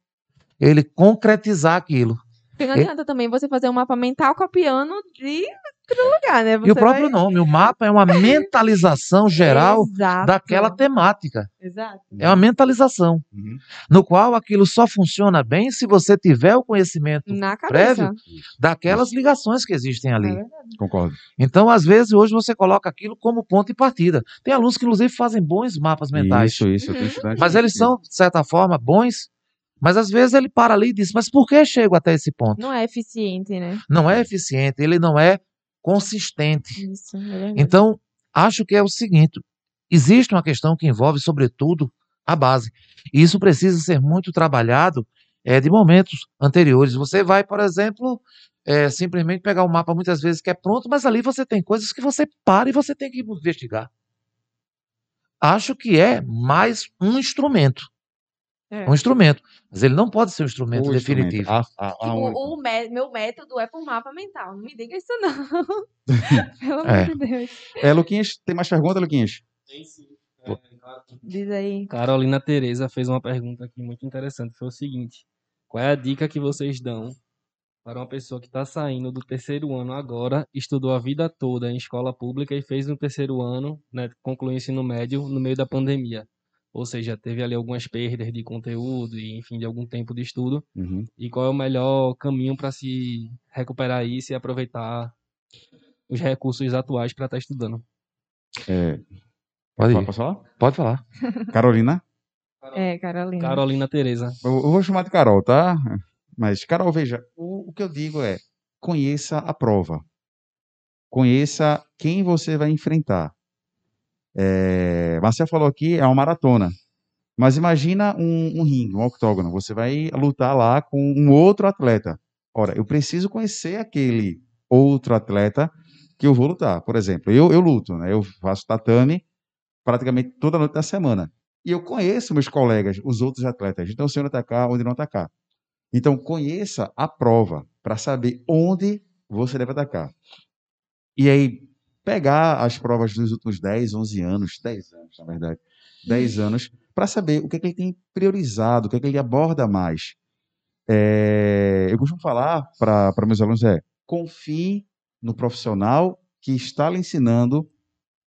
ele concretizar aquilo. Porque não E- adianta também você fazer um mapa mental copiando de outro lugar, né? E Você o próprio vai- nome, o mapa é uma <laughs> mentalização geral Exato. daquela temática. Exato. É uma mentalização, Uhum. no qual aquilo só funciona bem se você tiver o conhecimento Na prévio daquelas ligações que existem É ali. verdade. Concordo. Então, às vezes, hoje você coloca aquilo como ponto de partida. Tem alunos que, inclusive, fazem bons mapas mentais. Isso, isso. Eu tenho Uhum. Mas eles são, de certa forma, bons. Mas às vezes ele para ali e diz: Mas por que chego até esse ponto? Não é eficiente, né? Não é eficiente, ele não é consistente. Isso, é. Então, acho que é o seguinte: existe uma questão que envolve, sobretudo, a base. E isso precisa ser muito trabalhado eh, de momentos anteriores. Você vai, por exemplo, eh, simplesmente pegar um mapa muitas vezes que é pronto, mas ali você tem coisas que você para e você tem que investigar. acho que é mais um instrumento. É. Um instrumento. Mas ele não pode ser um instrumento O instrumento. definitivo. A- a- a Tipo, única. o mé- meu método é por mapa mental. Não me diga isso, não. <laughs> Pelo amor É. de Deus. É, Luquinhas, tem mais pergunta, Luquinhas? Tem sim. É. Diz aí. Carolina Tereza fez uma pergunta aqui muito interessante. Foi o seguinte: qual é a dica que vocês dão para uma pessoa que está saindo do terceiro ano agora, estudou a vida toda em escola pública e fez no terceiro ano, né, concluiu o ensino médio no meio da pandemia? Ou seja, teve ali algumas perdas de conteúdo e, enfim, de algum tempo de estudo. Uhum. E qual é o melhor caminho para se recuperar isso e aproveitar os recursos atuais para estar estudando? É, Pode ir. posso falar? Pode falar. <laughs> Carolina? É, Carolina. Carolina Tereza. Eu, eu vou chamar de Carol, tá? Mas, Carol, veja, o, o que eu digo é: conheça a prova. Conheça quem você vai enfrentar. É, Marcel falou aqui, é uma maratona. Mas imagina um, um ringue, um octógono. Você vai lutar lá com um outro atleta. Ora, eu preciso conhecer aquele outro atleta que eu vou lutar. Por exemplo, eu, eu luto, né? Eu faço tatame praticamente toda noite da semana. E eu conheço meus colegas, os outros atletas. Então, se onde atacar, onde não atacar. Então, conheça a prova para saber onde você deve atacar. E aí, pegar as provas dos últimos 10, 11 anos, 10 anos, na verdade, 10 anos, para saber o que, é que ele tem priorizado, o que, é que ele aborda mais. É, eu costumo falar para meus alunos é, confie no profissional que está lhe ensinando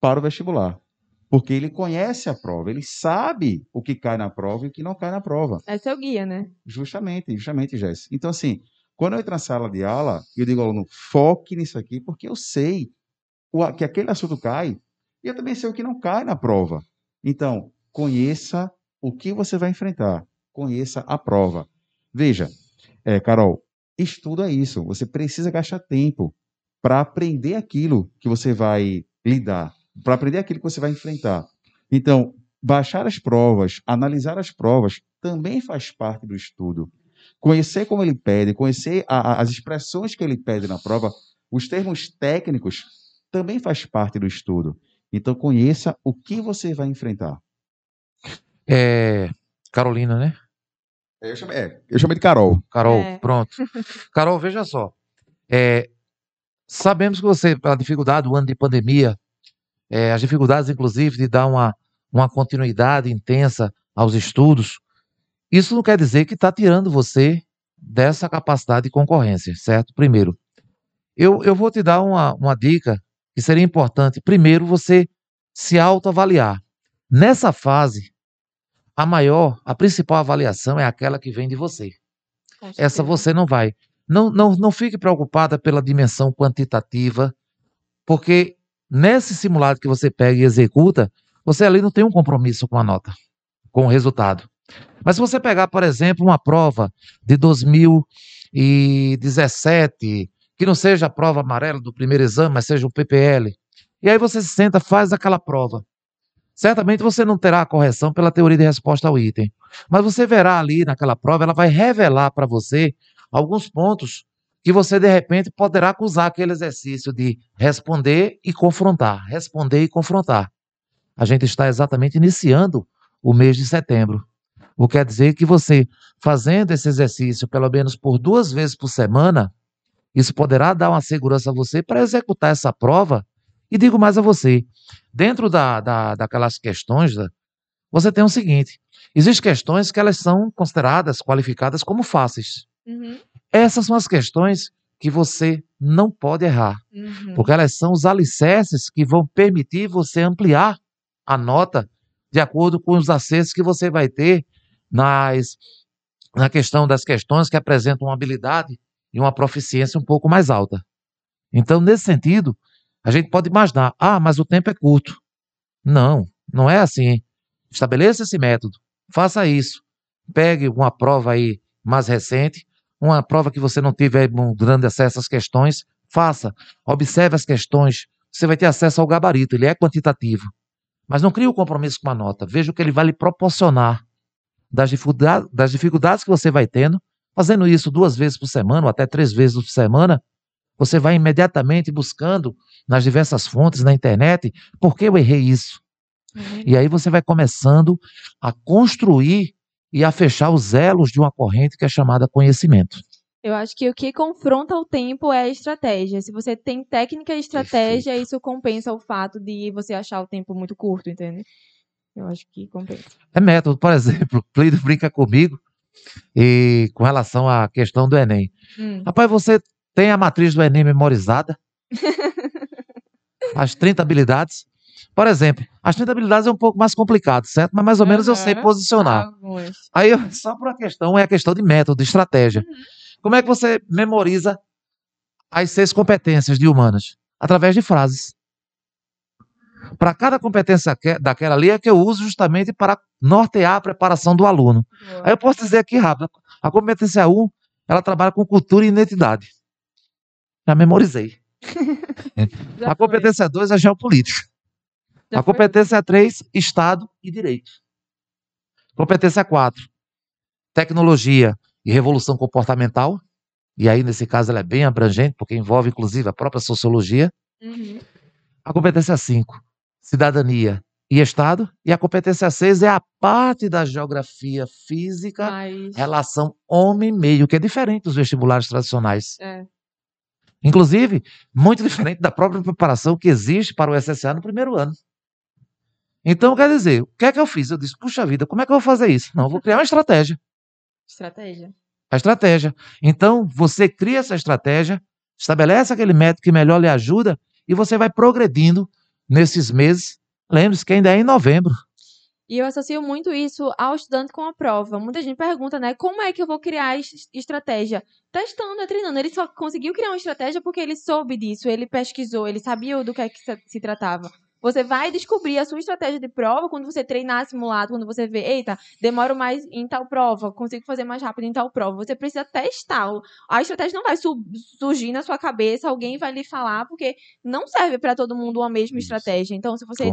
para o vestibular. Porque ele conhece a prova, ele sabe o que cai na prova e o que não cai na prova. É seu guia, né? Justamente, justamente, Jess. Então, assim, quando eu entro na sala de aula, eu digo ao aluno, foque nisso aqui, porque eu sei que aquele assunto cai, e eu também sei o que não cai na prova. Então, conheça o que você vai enfrentar, conheça a prova. Veja, é, Carol, estudo é isso. Você precisa gastar tempo para aprender aquilo que você vai lidar, para aprender aquilo que você vai enfrentar. Então, baixar as provas, analisar as provas, também faz parte do estudo. Conhecer como ele pede, conhecer a- a- as expressões que ele pede na prova, os termos técnicos, também faz parte do estudo. Então, conheça o que você vai enfrentar. É, Carolina, né? Eu chamei, é, eu chamei de Carol. Carol, É. pronto. <laughs> Carol, veja só. É, sabemos que você, pela dificuldade do ano de pandemia, é, as dificuldades, inclusive, de dar uma, uma continuidade intensa aos estudos, isso não quer dizer que está tirando você dessa capacidade de concorrência, certo? Primeiro, eu, eu vou te dar uma, uma dica que seria importante. Primeiro, você se autoavaliar. Nessa fase, a maior, a principal avaliação é aquela que vem de você. Essa você não vai. Não, não, não fique preocupada pela dimensão quantitativa, porque nesse simulado que você pega e executa, você ali não tem um compromisso com a nota, com o resultado. Mas se você pegar, por exemplo, uma prova de 2017, que não seja a prova amarela do primeiro exame, mas seja o PPL, e aí você se senta, faz aquela prova. Certamente você não terá a correção pela teoria de resposta ao item. Mas você verá ali naquela prova, ela vai revelar para você alguns pontos que você, de repente, poderá usar aquele exercício de responder e confrontar, responder e confrontar. A gente está exatamente iniciando o mês de setembro. O que quer dizer que você, fazendo esse exercício pelo menos por duas vezes por semana, isso poderá dar uma segurança a você para executar essa prova. E digo mais a você, dentro da, da, daquelas questões, da- você tem o seguinte: existem questões que elas são consideradas, qualificadas como fáceis. Uhum, Essas são as questões que você não pode errar, uhum. porque elas são os alicerces que vão permitir você ampliar a nota de acordo com os acessos que você vai ter nas, na questão das questões que apresentam uma habilidade e uma proficiência um pouco mais alta. Então, nesse sentido, a gente pode imaginar, ah, mas o tempo é curto. Não, não é assim. Estabeleça esse método, faça isso. Pegue uma prova aí mais recente, uma prova que você não teve um grande acesso às questões, faça. Observe as questões, você vai ter acesso ao gabarito, ele é quantitativo. Mas não crie um compromisso com a nota, veja o que ele vai lhe proporcionar das dificuldades que você vai tendo, fazendo isso duas vezes por semana ou até três vezes por semana, você vai imediatamente buscando nas diversas fontes na internet por que eu errei isso. E aí você vai começando a construir e a fechar os elos de uma corrente que é chamada conhecimento. Eu acho que o que confronta o tempo é a estratégia. Se você tem técnica e estratégia, isso compensa o fato de você achar o tempo muito curto, entende? Eu acho que compensa. É método, por <laughs> exemplo, Plínio brinca comigo e com relação à questão do Enem. Hum. Rapaz, você tem a matriz do Enem memorizada? <laughs> as 30 habilidades? Por exemplo, as 30 habilidades é um pouco mais complicado, certo? Mas mais ou menos eu sei posicionar. Aí, <laughs> só por uma questão, é a questão de método, de estratégia. Como é que você memoriza as seis competências de humanas? Através de frases. Para cada competência que- daquela ali é que eu uso justamente para nortear a preparação do aluno. Boa. Aí eu posso dizer aqui rápido. A competência 1, ela trabalha com cultura e identidade. Já memorizei. <laughs> Já a competência 2 é geopolítica. Já a competência 3, Estado e Direito. Competência 4, tecnologia e revolução comportamental. E aí, nesse caso, ela é bem abrangente, porque envolve, inclusive, a própria sociologia. Uhum. A competência 5, cidadania e Estado. E a competência 6 é a parte da geografia física, Mas. relação homem-meio, que é diferente dos vestibulares tradicionais. É. Inclusive, muito diferente da própria preparação que existe para o SSA no primeiro ano. Então, quer dizer, o que é que eu fiz? Eu disse, puxa vida, como é que eu vou fazer isso? Não, eu vou criar uma estratégia. Estratégia. A estratégia. Então, você cria essa estratégia, estabelece aquele método que melhor lhe ajuda e você vai progredindo nesses meses. Lembre-se que ainda é em novembro. E eu associo muito isso ao estudante com a prova. Muita gente pergunta, né? Como é que eu vou criar es- estratégia? Testando, é treinando. Ele só conseguiu criar uma estratégia porque ele soube disso, ele pesquisou, ele sabia do que, é que se tratava. Você vai descobrir a sua estratégia de prova quando você treinar simulado, quando você vê, eita, demoro mais em tal prova, consigo fazer mais rápido em tal prova. Você precisa testar. A estratégia não vai su- surgir na sua cabeça, alguém vai lhe falar, porque não serve para todo mundo a mesma Isso. estratégia. Então, se você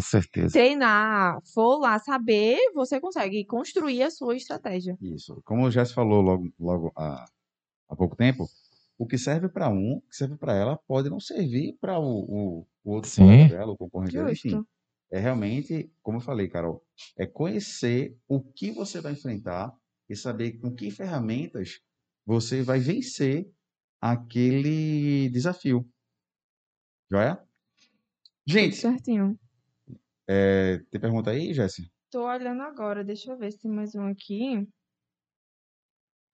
treinar, for lá saber, você consegue construir a sua estratégia. Isso. Como o Jess falou logo, logo há, há pouco tempo, o que serve para um, o que serve para ela, pode não servir para o, o, o outro Sim. colega dela, o concorrente dela, enfim. É realmente, como eu falei, Carol, é conhecer o que você vai enfrentar e saber com que ferramentas você vai vencer aquele desafio. Joia? Gente, Certinho. é, tem pergunta aí, Jesse? Tô olhando agora, deixa eu ver se tem mais um aqui.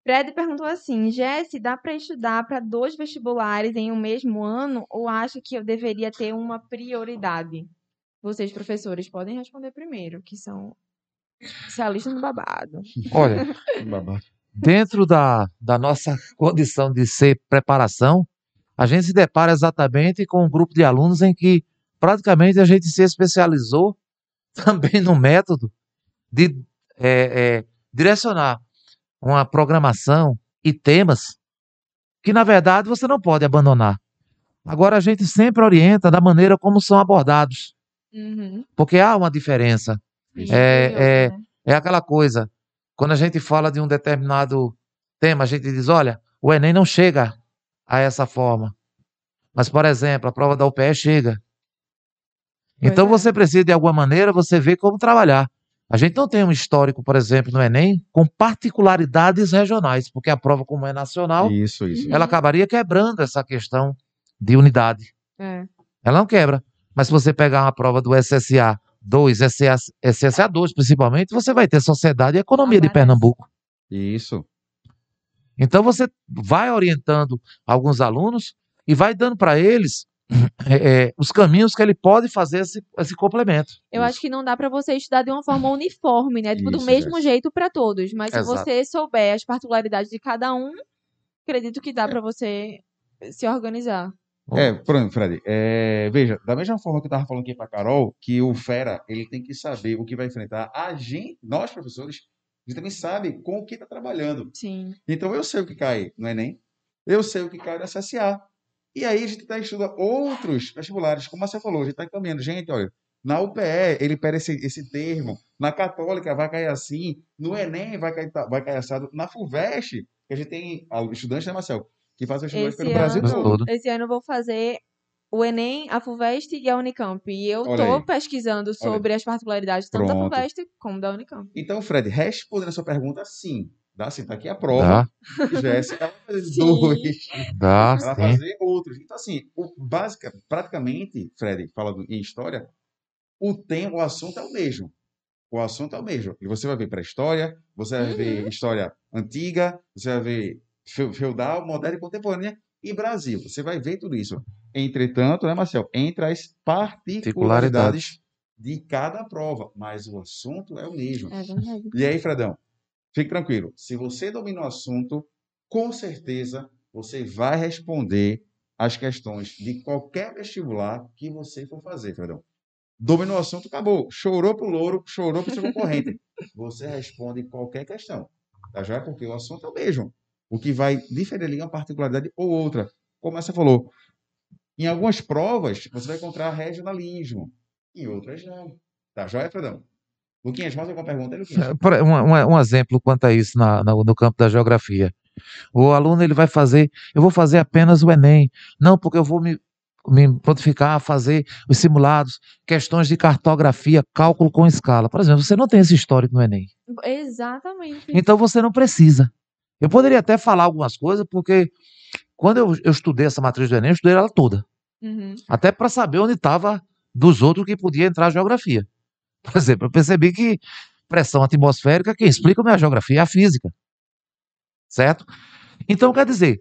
Fred perguntou assim: Jesse, dá para estudar para dois vestibulares em um mesmo ano ou acha que eu deveria ter uma prioridade? Vocês, professores, podem responder primeiro, que são especialistas no babado. Olha, dentro da, da nossa condição de ser preparação, a gente se depara exatamente com um grupo de alunos em que praticamente a gente se especializou <laughs> também no método de é, é, direcionar uma programação e temas que, na verdade, você não pode abandonar. Agora, a gente sempre orienta da maneira como são abordados, Uhum. porque há uma diferença. Isso, É, curioso, é, né? É aquela coisa, quando a gente fala de um determinado tema, a gente diz, olha, o Enem não chega a essa forma. Mas, por exemplo, a prova da UPE chega. Então é. você precisa, de alguma maneira, você ver como trabalhar. A gente não tem um histórico, por exemplo, no Enem, com particularidades regionais, porque a prova, como é nacional, Isso, isso. Uhum. ela acabaria quebrando essa questão de unidade. É. Ela não quebra. Mas se você pegar uma prova do SSA 2, SSA, SSA 2 principalmente, você vai ter Sociedade e Economia de. Pernambuco. Isso. Então você vai orientando alguns alunos e vai dando para eles é, é, os caminhos que ele pode fazer esse, esse complemento. Eu acho que não dá pra você estudar de uma forma uniforme, né? Tipo, do Isso, mesmo Jess. jeito pra todos. Mas se Exato. você souber as particularidades de cada um, acredito que dá pra você se organizar. É, exemplo, Fred, é, veja, da mesma forma que eu estava falando aqui para Carol, que o Fera, ele tem que saber o que vai enfrentar, a gente, nós professores, a gente também sabe com o que está trabalhando. Sim. Então eu sei o que cai no Enem, eu sei o que cai no SSA. E aí a gente está estudando outros vestibulares, como você falou, a gente está encaminhando. Gente, olha, na UPE ele pede esse, esse termo, na Católica vai cair assim, no Enem vai cair, vai cair assado, na FUVEST, que a gente tem estudantes, né, Marcel, que fazem vestibular Esse pelo Brasil ano, todo. todo. esse ano eu vou fazer o Enem, a FUVEST e a Unicamp. E eu aí. pesquisando sobre as particularidades tanto da Pronto. FUVEST como da Unicamp. Então, Fred, respondendo a sua pergunta, sim. Dá sim, tá aqui a prova. Dá, Jéssica, ela vai fazer Sim. dois. dá, Ela vai sim. fazer outros. Então, assim, o, básica, praticamente, Fred, falando em história, o tema, o assunto é o mesmo. O assunto é o mesmo. E você vai ver pré-história, você vai Uhum. ver história antiga, você vai ver feu- feudal, moderna e contemporânea e Brasil. Você vai ver tudo isso. Entretanto, né, Marcel? Entre as particularidades de cada prova. Mas o assunto é o mesmo. É verdade. E aí, Fredão, fique tranquilo. Se você domina o assunto, com certeza você vai responder as questões de qualquer vestibular que você for fazer, Fredão. Dominou o assunto, acabou. Chorou pro louro, chorou pro seu concorrente. Você responde qualquer questão. Tá já? Porque o assunto é o mesmo. O que vai diferir ali uma particularidade ou outra. Como você falou, em algumas provas você vai encontrar regionalismo, em outras não. Tá joia, Fredão? Luquinhas, mais alguma pergunta aí, Luquinhas? É, por- Um, um- um exemplo quanto a isso na- na- no campo da geografia. O aluno ele vai fazer, eu vou fazer apenas o Enem. Não, porque eu vou me, me prontificar a fazer os simulados, questões de cartografia, cálculo com escala. Por exemplo, você não tem esse histórico no Enem. Exatamente. Então você não precisa. Eu poderia até falar algumas coisas, porque quando eu, eu estudei essa matriz do Enem, eu estudei ela toda. Uhum. Até para saber onde estava dos outros que podia entrar a geografia. <laughs> Por exemplo, eu percebi que pressão atmosférica, quem explica a minha geografia é a física. Certo? Então, quer dizer,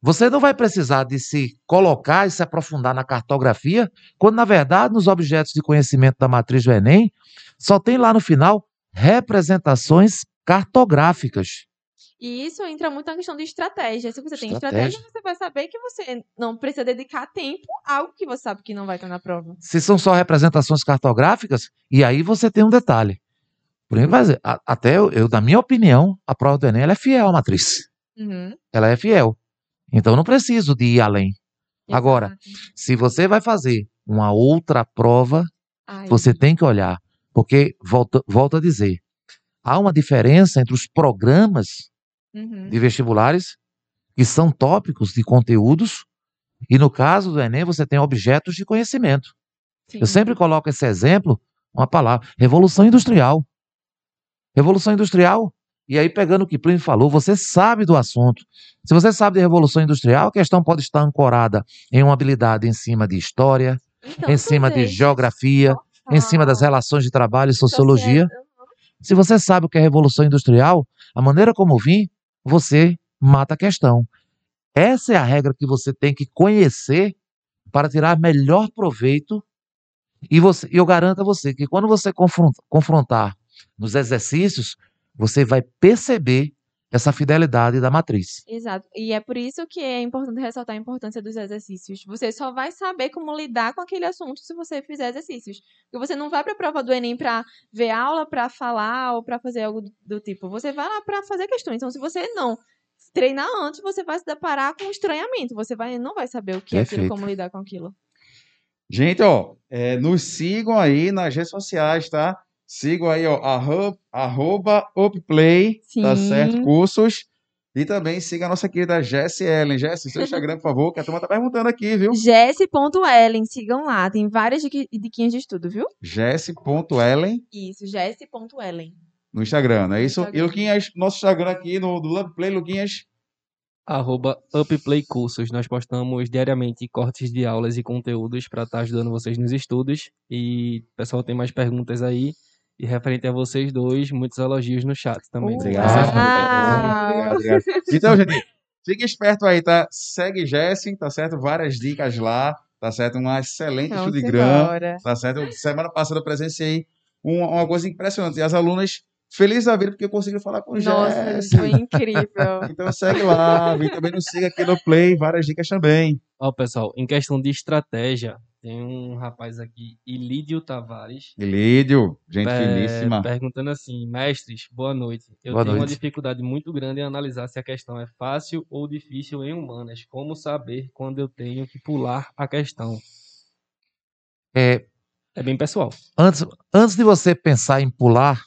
você não vai precisar de se colocar e se aprofundar na cartografia, quando, na verdade, nos objetos de conhecimento da matriz do Enem, só tem lá no final representações cartográficas. E isso entra muito na questão de estratégia. Se você tem Estratégia. estratégia, você vai saber que você não precisa dedicar tempo a algo que você sabe que não vai estar na prova. Se são só representações cartográficas, e aí você tem um detalhe. Por exemplo, até eu, eu, na minha opinião, a prova do Enem ela é fiel à matriz. Uhum. Ela é fiel. Então não preciso de ir além. Agora, Exato. Se você vai fazer uma outra prova, Ai, você tem que olhar. Porque, volta, volto a dizer, há uma diferença entre os programas uhum. de vestibulares, que são tópicos de conteúdos, e no caso do Enem, você tem objetos de conhecimento. Sim. Eu sempre coloco esse exemplo, uma palavra, revolução industrial. Revolução industrial, e aí pegando o que Plínio falou, você sabe do assunto. Se você sabe de revolução industrial, a questão pode estar ancorada em uma habilidade em cima de história, Então, em cima de geografia, em cima das relações de trabalho e sociologia. Se você sabe o que é revolução industrial, a maneira como vim, você mata a questão. Essa é a regra que você tem que conhecer para tirar melhor proveito. E você, eu garanto a você que quando você confron- confrontar nos exercícios, você vai perceber essa fidelidade da matriz. Exato. E é por isso que é importante ressaltar a importância dos exercícios. Você só vai saber como lidar com aquele assunto se você fizer exercícios. Porque você não vai para a prova do Enem para ver aula, para falar ou para fazer algo do, do tipo. Você vai lá para fazer questões. Então, se você não treinar antes, você vai se deparar com estranhamento. Você vai, não vai saber o que é aquilo, como lidar com aquilo. Gente, ó, é, nos sigam aí nas redes sociais, tá? Sigam aí, ó, arroba, arroba upplay, tá Sim. certo? Cursos. E também siga a nossa querida Jessie Ellen. Jessie, seu <laughs> Instagram, por favor, que a turma tá perguntando aqui, viu? Jesse.ellen, sigam lá. Tem várias diqui- diquinhas de estudo, viu? Jesse.ellen Isso, Jesse.ellen. no Instagram, não é isso? E Instagram. Luquinhas, nosso Instagram aqui no do Love Play, Luquinhas. arroba Upplay Cursos. Nós postamos diariamente cortes de aulas e conteúdos para estar ajudando vocês nos estudos. E o pessoal tem mais perguntas aí. E referente a vocês dois, muitos elogios no chat também. Uh, Obrigado. Ah. Obrigado, obrigado. Então, gente, fique esperto aí, tá? Segue Jessie, tá certo? Várias dicas lá, tá certo? Um excelente Vamos estudo de embora. tá certo? Semana passada eu presenciei uma, uma coisa impressionante. E as alunas felizes da vida porque conseguiram falar com Nossa, Jessie. foi incrível. <laughs> Então segue lá, e também nos siga aqui no Play, várias dicas também. Ó, pessoal, em questão de estratégia, tem um rapaz aqui, Ilídio Tavares, Lídio, gente É, finíssima. perguntando assim, mestres, boa noite. Eu Boa tenho uma noite. dificuldade muito grande em analisar se a questão é fácil ou difícil em humanas. Como saber quando eu tenho que pular a questão? É, É bem pessoal. antes, antes de você pensar em pular,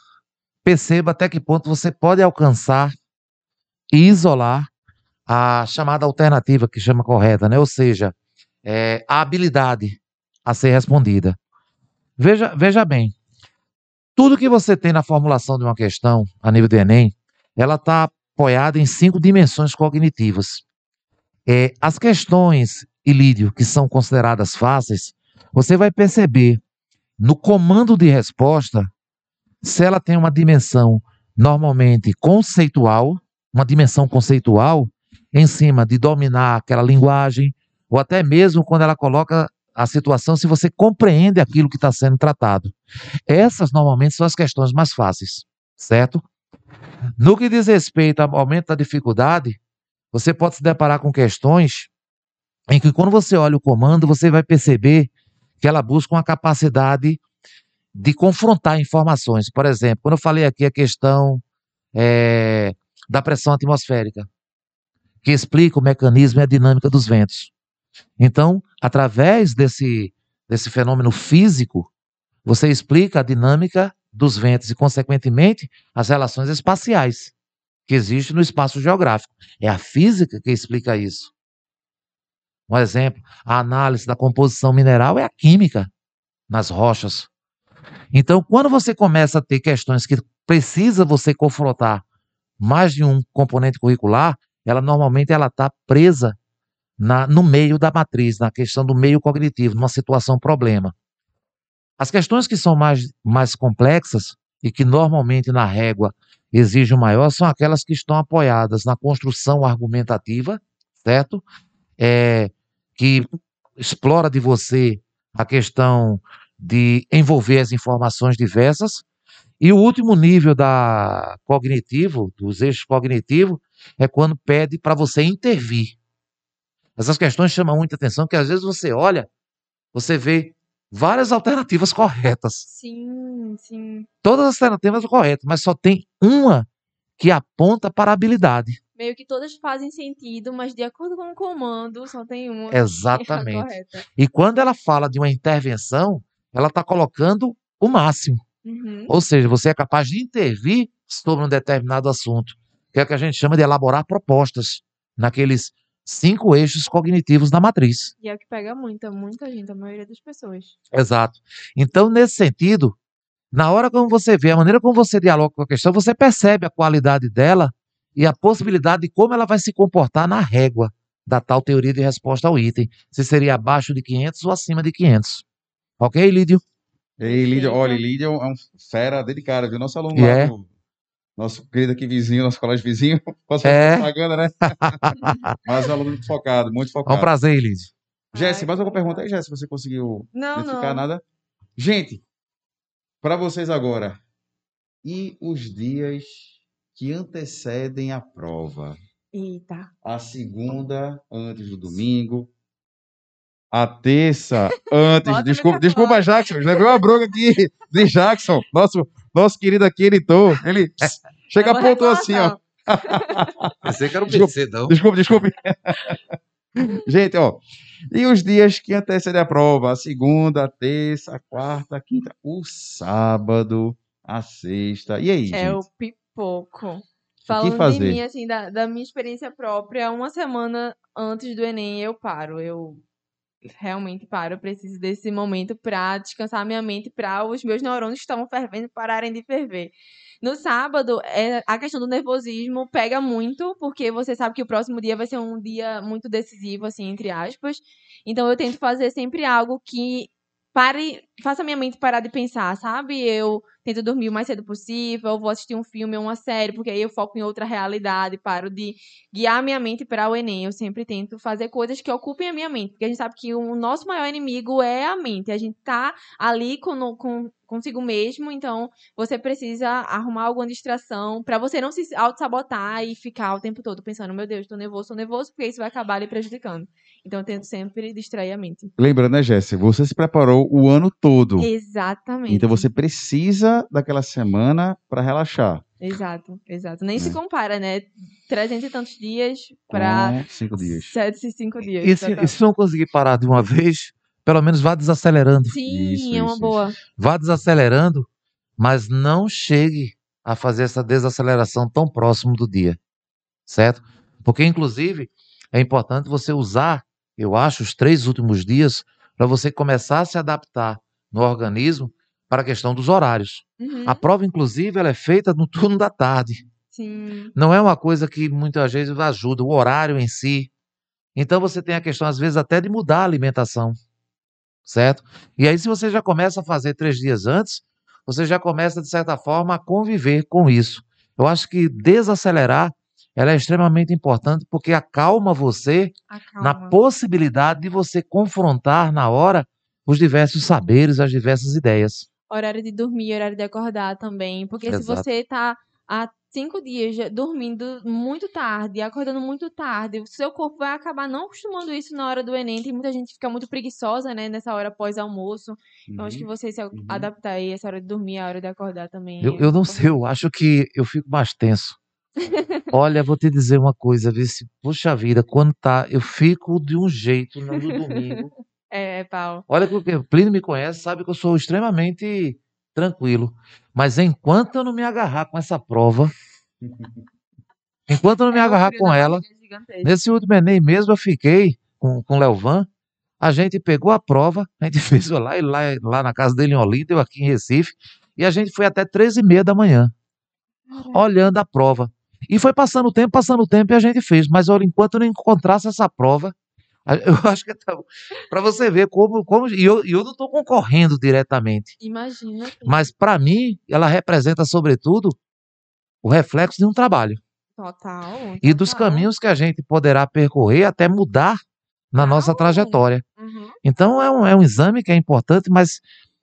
perceba até que ponto você pode alcançar e isolar a chamada alternativa que chama correta, né? Ou seja, é, a habilidade a ser respondida. Veja, veja bem, tudo que você tem na formulação de uma questão a nível do Enem, ela está apoiada em cinco dimensões cognitivas. É, as questões, Ilídio, que são consideradas fáceis, você vai perceber no comando de resposta se ela tem uma dimensão normalmente conceitual, uma dimensão conceitual, em cima de dominar aquela linguagem, ou até mesmo quando ela coloca a situação, se você compreende aquilo que está sendo tratado. Essas normalmente são as questões mais fáceis, certo? No que diz respeito ao aumento da dificuldade, você pode se deparar com questões em que, quando você olha o comando, você vai perceber que ela busca uma capacidade de confrontar informações. Por exemplo, quando eu falei aqui a questão é, da pressão atmosférica, que explica o mecanismo e a dinâmica dos ventos. Então, através desse, desse fenômeno físico, você explica a dinâmica dos ventos e, consequentemente, as relações espaciais que existem no espaço geográfico. É a física que explica isso. Um exemplo, a análise da composição mineral é a química nas rochas. Então, quando você começa a ter questões que precisa você confrontar mais de um componente curricular, ela normalmente ela está presa na, no meio da matriz, na questão do meio cognitivo, numa situação problema. As questões que são mais, mais complexas e que normalmente na régua exigem maior são aquelas que estão apoiadas na construção argumentativa, certo? É, que explora de você a questão de envolver as informações diversas. E o último nível da cognitivo, dos eixos cognitivos, é quando pede para você intervir. Essas questões chamam muita atenção, que às vezes você olha, você vê várias alternativas corretas. Sim, sim. Todas as alternativas corretas, mas só tem uma que aponta para a habilidade. Meio que todas fazem sentido, mas de acordo com o comando, só tem uma. é Exatamente. correta. E quando ela fala de uma intervenção, ela está colocando o máximo. Uhum. Ou seja, você é capaz de intervir sobre um determinado assunto, que é o que a gente chama de elaborar propostas naqueles cinco eixos cognitivos da matriz. E é o que pega muita, muita gente, a maioria das pessoas. Exato. Então, nesse sentido, na hora como você vê, a maneira como você dialoga com a questão, você percebe a qualidade dela e a possibilidade de como ela vai se comportar na régua da tal teoria de resposta ao item, se seria abaixo de 500 ou acima de 500. Ok, Lídio? Ei, Lídia, Perfeito. olha, Lídia é um é um fera dedicado, viu? Nosso aluno E lá, é? do- nosso querido aqui vizinho, nosso colégio vizinho, <laughs> posso É. fazer propaganda, né? <laughs> Mas é um aluno muito focado, muito É um focado. prazer. Jesse, Ai, mais alguma pergunta aí, Jesse? Você conseguiu Não, identificar não. nada? Gente, para vocês agora, e os dias que antecedem a prova? Eita. A segunda antes do domingo, a terça antes. Desculpa, desculpa, Jackson. Levei uma bronca aqui de Jackson, nosso, nosso querido aqui editor. Ele chega Levou apontou assim, ó. Pensei que era um PC, não. Desculpa, desculpe. Gente, ó. E os dias que antecedem a prova? A segunda, a terça, a quarta, a quinta, o sábado, a sexta. E aí, É o gente? pipoco. Falando de fazer? mim, assim, da, da minha experiência própria, uma semana antes do Enem eu paro. Eu realmente paro. Eu preciso desse momento pra descansar minha mente, pra os meus neurônios que estavam fervendo pararem de ferver. No sábado, é, a questão do nervosismo pega muito, porque você sabe que o próximo dia vai ser um dia muito decisivo, assim, entre aspas. Então eu tento fazer sempre algo que pare, faça minha mente parar de pensar, sabe? Eu tento dormir o mais cedo possível, vou assistir um filme ou uma série, porque aí eu foco em outra realidade, paro de guiar minha mente para o Enem. Eu sempre tento fazer coisas que ocupem a minha mente, porque a gente sabe que o nosso maior inimigo é a mente. A gente tá ali com, com consigo mesmo, então você precisa arrumar alguma distração para você não se auto-sabotar e ficar o tempo todo pensando, meu Deus, tô nervoso, tô nervoso, porque isso vai acabar lhe prejudicando. Então eu tento sempre distrair a mente. Lembrando, né, Jéssica? Você se preparou o ano todo. Exatamente. Então você precisa daquela semana para relaxar. Exato, exato. Nem É. se compara, né? 300 e tantos dias para cinco dias. 705 dias. E se, e se não conseguir parar de uma vez, pelo menos vá desacelerando. Sim, Isso, é uma isso, boa. Vá desacelerando, mas não chegue a fazer essa desaceleração tão próximo do dia, certo? Porque, inclusive, é importante você usar eu acho, os três últimos dias, para você começar a se adaptar no organismo para a questão dos horários. Uhum. A prova, inclusive, ela é feita no <laughs> turno da tarde. Sim. Não é uma coisa que muitas vezes ajuda, o horário em si. Então você tem a questão, às vezes, até de mudar a alimentação. Certo? E aí, se você já começa a fazer três dias antes, você já começa, de certa forma, a conviver com isso. Eu acho que desacelerar ela é extremamente importante porque acalma você na Acalma. possibilidade de você confrontar na hora os diversos saberes, as diversas ideias. Horário de dormir, horário de acordar também. Porque se Exato. você tá há cinco dias dormindo muito tarde, acordando muito tarde, o seu corpo vai acabar não acostumando isso na hora do Enem. Tem muita gente que fica muito preguiçosa, né, nessa hora pós-almoço. Então, acho que você se Uhum. adaptar aí, essa hora de dormir, a hora de acordar também. Eu, eu não sei, eu acho que eu fico mais tenso. Olha, vou te dizer uma coisa, vê se, puxa vida, quando tá, eu fico de um jeito no domingo. <laughs> É, Paulo. Olha que o Plínio me conhece, sabe que eu sou extremamente tranquilo. Mas enquanto eu não me agarrar com essa prova, <laughs> enquanto eu não me É, agarrar com ela, é nesse último Enem mesmo eu fiquei com, com o Leovan, a gente pegou a prova, a gente <laughs> fez lá, e lá, lá na casa dele em Olinda, eu aqui em Recife, e a gente foi até 13h30 da manhã, olhando a prova. E foi passando o tempo, passando o tempo, e a gente fez. Mas olha, enquanto eu não encontrasse essa prova, <laughs> eu acho que para você ver como. como e eu, eu não estou concorrendo diretamente. Imagina. Mas para mim, ela representa, sobretudo, o reflexo de um trabalho Total. e dos total. caminhos que a gente poderá percorrer até mudar na nossa Não. trajetória. Uhum. Então é um, é um exame que é importante, mas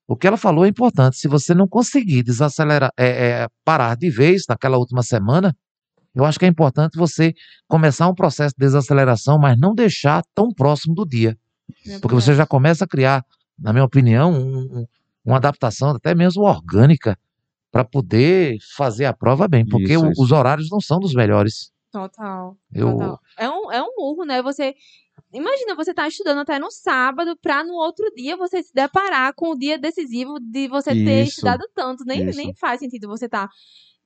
o que ela falou é importante. Se você não conseguir desacelerar, é, é, parar de vez naquela última semana, eu acho que é importante você começar um processo de desaceleração, mas não deixar tão próximo do dia. É Porque você já começa a criar, na minha opinião, um- um- uma adaptação até mesmo orgânica para poder fazer a prova bem, porque Isso, o- isso. os horários não são dos melhores. Total. Eu, Total. É um, é um murro, né? Você. Imagina, você tá estudando até no sábado, pra no outro dia você se deparar com o dia decisivo de você ter Isso. estudado tanto. Nem, Isso. nem faz sentido você tá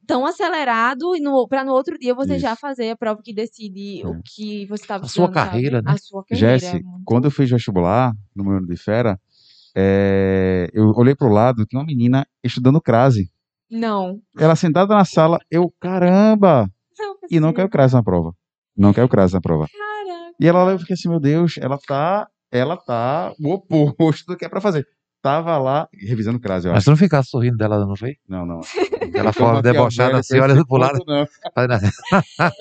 tão acelerado e no, pra no outro dia você já Isso. fazer a prova que decide o É. que você tava A sua estudando, sabe? carreira, né? A sua carreira. Jesse, é muito- quando eu fiz vestibular, no meu ano de fera, é, eu olhei pro lado, tinha uma menina estudando crase. Não. Ela sentada na sala, eu, caramba! Não E não caiu crase na prova. Não caiu crase na prova. Caraca. E ela, eu fiquei assim, meu Deus, ela tá, ela tá o oposto do que é pra fazer. Tava lá, revisando crase, eu mas acho. tu não ficasse sorrindo dela, não foi? Não, não. <laughs> Tô forma debochada maquiavélico assim, olhando pro lado. não. É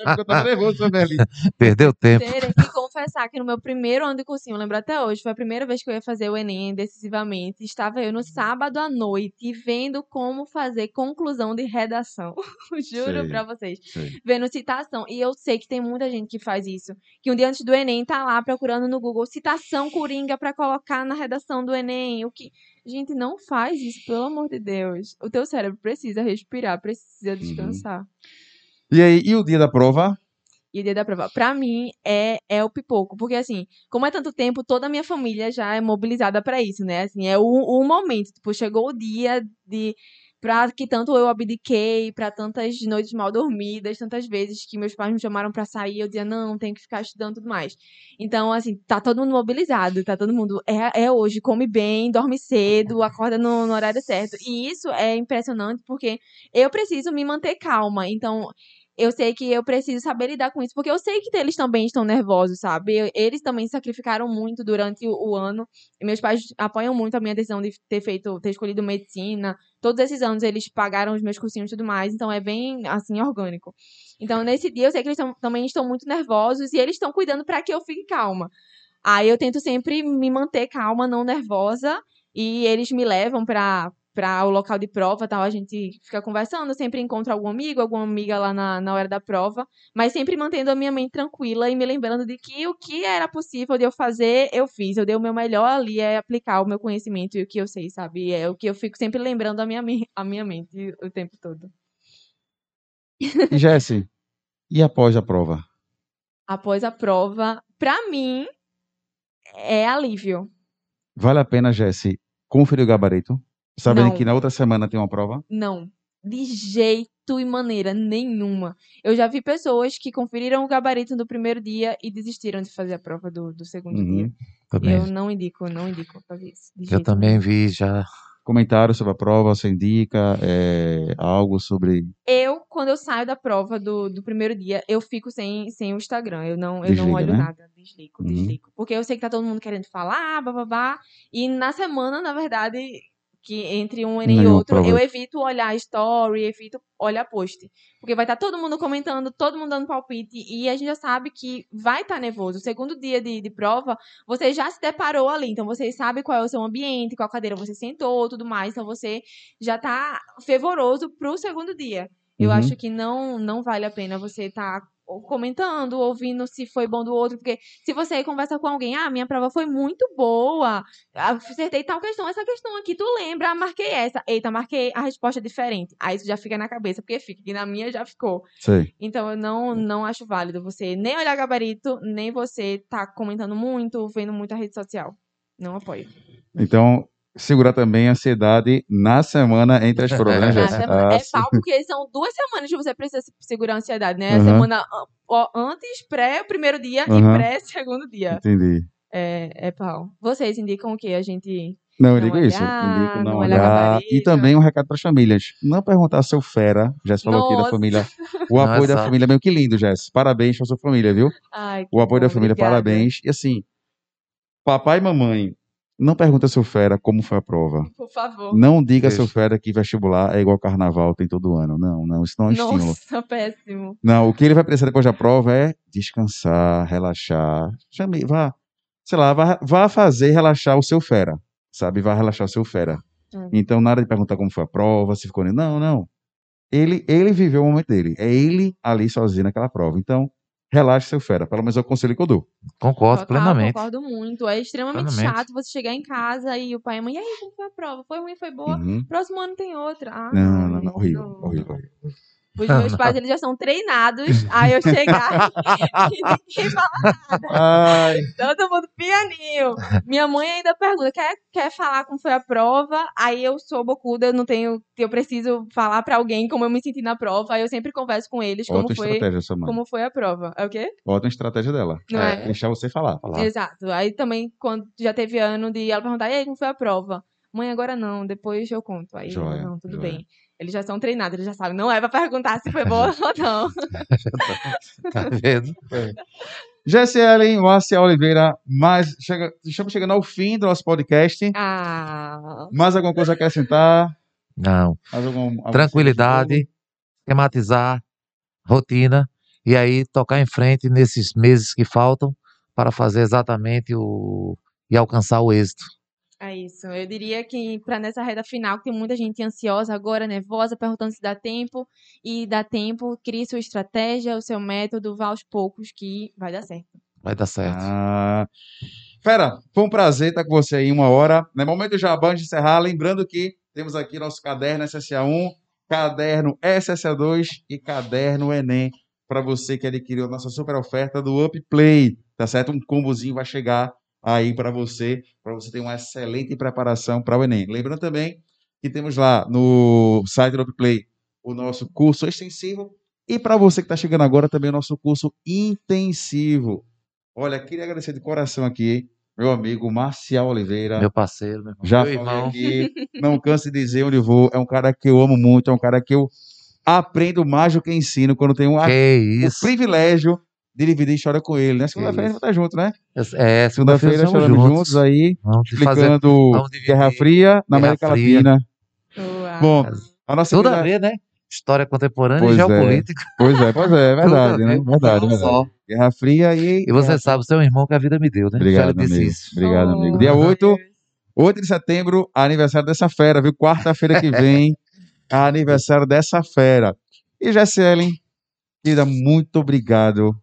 porque eu tô nervoso ali. <laughs> Perdeu tempo. Terei que confessar que no meu primeiro ano de cursinho, eu lembro até hoje, foi a primeira vez que eu ia fazer o Enem decisivamente. Estava eu no sábado à noite vendo como fazer conclusão de redação. <laughs> Juro pra vocês. Sei. Vendo citação. E eu sei que tem muita gente que faz isso. Que um dia antes do Enem tá lá procurando no Google citação coringa pra colocar na redação do Enem. O que. Gente, não faz isso, pelo amor de Deus. O teu cérebro precisa respirar, precisa descansar. E aí, e o dia da prova? E o dia da prova, pra mim, é, é o pipoco. Porque, assim, como é tanto tempo, toda a minha família já é mobilizada pra isso, né? Assim, é o, o momento. Tipo, chegou o dia de. Pra que tanto eu abdiquei, pra tantas noites mal dormidas, tantas vezes que meus pais me chamaram pra sair, eu dizia, não, tenho que ficar estudando e tudo mais. Então, assim, tá todo mundo mobilizado, tá todo mundo. É, é hoje, come bem, dorme cedo, acorda no, no horário certo. E isso é impressionante porque eu preciso me manter calma. Então, eu sei que eu preciso saber lidar com isso, porque eu sei que eles também estão nervosos, sabe? Eles também sacrificaram muito durante o, o ano. Meus pais apoiam muito a minha decisão de ter feito, ter escolhido medicina. Todos esses anos eles pagaram os meus cursinhos e tudo mais, então é bem assim orgânico. Então nesse dia eu sei que eles tão- também estão muito nervosos e eles estão cuidando para que eu fique calma. Aí eu tento sempre me manter calma, não nervosa, e eles me levam pra para o local de prova, tal, a gente fica conversando, sempre encontro algum amigo, alguma amiga lá na, na hora da prova, mas sempre mantendo a minha mente tranquila e me lembrando de que o que era possível de eu fazer, eu fiz. Eu dei o meu melhor ali, é aplicar o meu conhecimento e o que eu sei, sabe? É o que eu fico sempre lembrando a minha, <laughs> a minha mente o tempo todo. E Jesse, e após a prova? Após a prova, pra mim, é alívio. Vale a pena, Jesse, conferir o gabarito? Sabendo Não. que na outra semana tem uma prova? Não. De jeito e maneira nenhuma. Eu já vi pessoas que conferiram o gabarito do primeiro dia e desistiram de fazer a prova do, do segundo Uhum. dia. Também. Eu não indico, não indico fazer isso. Eu jeito também vi já. Comentário sobre a prova, você indica é, algo sobre. Eu, quando eu saio da prova do, do primeiro dia, eu fico sem, sem o Instagram. Eu não, eu Desliga, não olho né? nada. Desligo, Uhum. desligo. Porque eu sei que tá todo mundo querendo falar, bababá. E na semana, na verdade, que entre um e outro, eu evito olhar story, evito olhar post. Porque vai estar todo mundo comentando, todo mundo dando palpite. E a gente já sabe que vai estar nervoso. O segundo dia de, de prova, você já se deparou ali. Então, você sabe qual é o seu ambiente, qual cadeira você sentou, tudo mais. Então, você já tá fervoroso pro segundo dia. Eu Uhum. acho que não não vale a pena você estar comentando, ouvindo se foi bom do outro, porque se você conversa com alguém, ah, minha prova foi muito boa, acertei tal questão, essa questão aqui, tu lembra, ah, marquei essa, eita, marquei a resposta é diferente. Aí isso já fica na cabeça, porque fica, que na minha já ficou. Sei. Então eu não, não acho válido você nem olhar gabarito, nem você tá comentando muito, vendo muito a rede social. Não apoio. Então, segurar também a ansiedade na semana entre as <laughs> provas, né, Jéssica? Ah, é pau, porque são duas semanas que você precisa se- segurar a ansiedade, né? A Aham. semana antes, pré, o primeiro dia Aham. e pré, segundo dia. Entendi. É, é pau. Vocês indicam o que? A gente. Não, eu digo isso. olhar, Indico não não olhar olhar. E também um recado para as famílias. Não perguntar seu fera. Jéssica falou aqui da Nossa. família. O apoio da exato. família é meio que lindo, Jéssica. Parabéns para sua família, viu? Ai, O apoio bom, da família, obrigada. parabéns. E assim, papai e mamãe, não pergunta seu fera como foi a prova. Por favor. Não diga Isso. seu fera que vestibular é igual carnaval, tem todo ano. Não, não, isso não é um estímulo. Nossa, péssimo. Não, o que ele vai precisar depois da prova é descansar, relaxar. Chame, vá, sei lá, vá, vá fazer relaxar o seu fera, sabe? Vá relaxar o seu fera. Hum. Então, nada de perguntar como foi a prova, se ficou. Não, não. Ele, ele viveu o momento dele. É ele ali sozinho naquela prova. Então, relaxe seu fera. Pelo menos é o conselho que eu dou. Concordo Total, plenamente. concordo muito. É extremamente Plenamente. chato você chegar em casa e o pai e a mãe, e aí, como foi a prova? Foi ruim, foi boa? Uhum. Próximo ano tem outra. Ah, Não, não, não, horrível, não. horrível, horrível. Os Não, meus pais, eles já são treinados <laughs> a eu chegar e ninguém fala Ai, Todo mundo pianinho. Minha mãe ainda pergunta: quer, quer falar como foi a prova? Aí eu sou bocuda, eu não tenho. Eu preciso falar pra alguém como eu me senti na prova. Aí eu sempre converso com eles como ótima foi, estratégia, sua mãe. como foi a prova. É o quê? Ótima estratégia dela. Não é? Deixar você falar. Falar. Exato. Aí também, quando já teve ano de ela perguntar: e aí, como foi a prova? Mãe, agora não, depois eu conto. Aí, Joia, não, tudo joia. bem. Eles já são treinados, eles já sabem. Não é pra perguntar se foi boa <laughs> ou não. <laughs> Tá vendo? Jessielen, Márcia Oliveira, mais, chega, estamos chegando ao fim do nosso podcast. Ah. Mais alguma coisa a acrescentar? Não. Mais algum, algum Tranquilidade, esquematizar, rotina, e aí tocar em frente nesses meses que faltam para fazer exatamente o. e alcançar o êxito. É isso. Eu diria que para nessa reta final, que tem muita gente ansiosa agora, nervosa, perguntando se dá tempo. E dá tempo, crie sua estratégia, o seu método, vá aos poucos que vai dar certo. Vai dar certo. Ah, Fera, foi um prazer estar com você aí uma hora. No momento já de encerrar, lembrando que temos aqui nosso caderno SSA1, caderno SSA2 e caderno Enem para você que adquiriu a nossa super oferta do Upplay, tá certo? Um combozinho vai chegar aí para você, para você ter uma excelente preparação para o Enem. Lembrando também que temos lá no site do Upplay o nosso curso extensivo e para você que está chegando agora também o nosso curso intensivo. Olha, queria agradecer de coração aqui, meu amigo Marcial Oliveira. Meu parceiro, meu irmão. Já meu falei irmão. aqui, <laughs> não canso de dizer onde vou. É um cara que eu amo muito, é um cara que eu aprendo mais do que ensino quando tenho a- o privilégio de dividir história com ele, né? Segunda-feira a gente estar junto, né? É, Segunda-feira estamos choramos juntos aí, Vamos fazer explicando dividir Guerra Fria na Guerra América Fria. Latina. Uau. Bom, a nossa tudo a ver, né? História contemporânea Pois e é. geopolítica. Pois é, pois é, é <laughs> verdade, né? ver. Verdade, Não verdade. só. Guerra Fria e. E você Guerra- sabe, seu irmão que a vida me deu, né? Obrigado, amigo. isso. Obrigado, Oh, amigo. Dia meu 8, Deus. 8 de setembro, aniversário dessa fera, viu? Quarta-feira que vem, <laughs> aniversário dessa fera. E Jesselen, querida, muito obrigado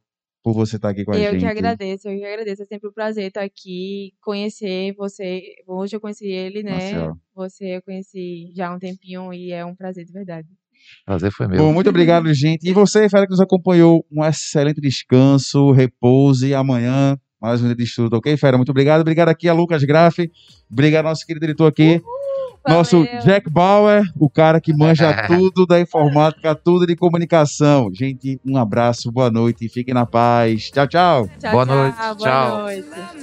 por você estar aqui com a Eu gente. que agradeço, eu que agradeço. É sempre um prazer estar aqui, conhecer você. Hoje eu conheci ele, né? Marcel. Você eu conheci já há um tempinho e é um prazer de verdade. Prazer foi Bom, meu. muito obrigado, gente. E você, fera, que nos acompanhou, um excelente descanso, repouso e amanhã mais um dia de estudo, ok, fera? Muito obrigado. Obrigado aqui a Lucas Graff. Obrigado ao nosso querido diretor aqui. Nosso. Jack Bauer, o cara que manja <laughs> tudo da informática, tudo de comunicação. Gente, um abraço, boa noite, fiquem na paz. Tchau, tchau. Tchau, Boa tchau, noite, boa tchau. noite.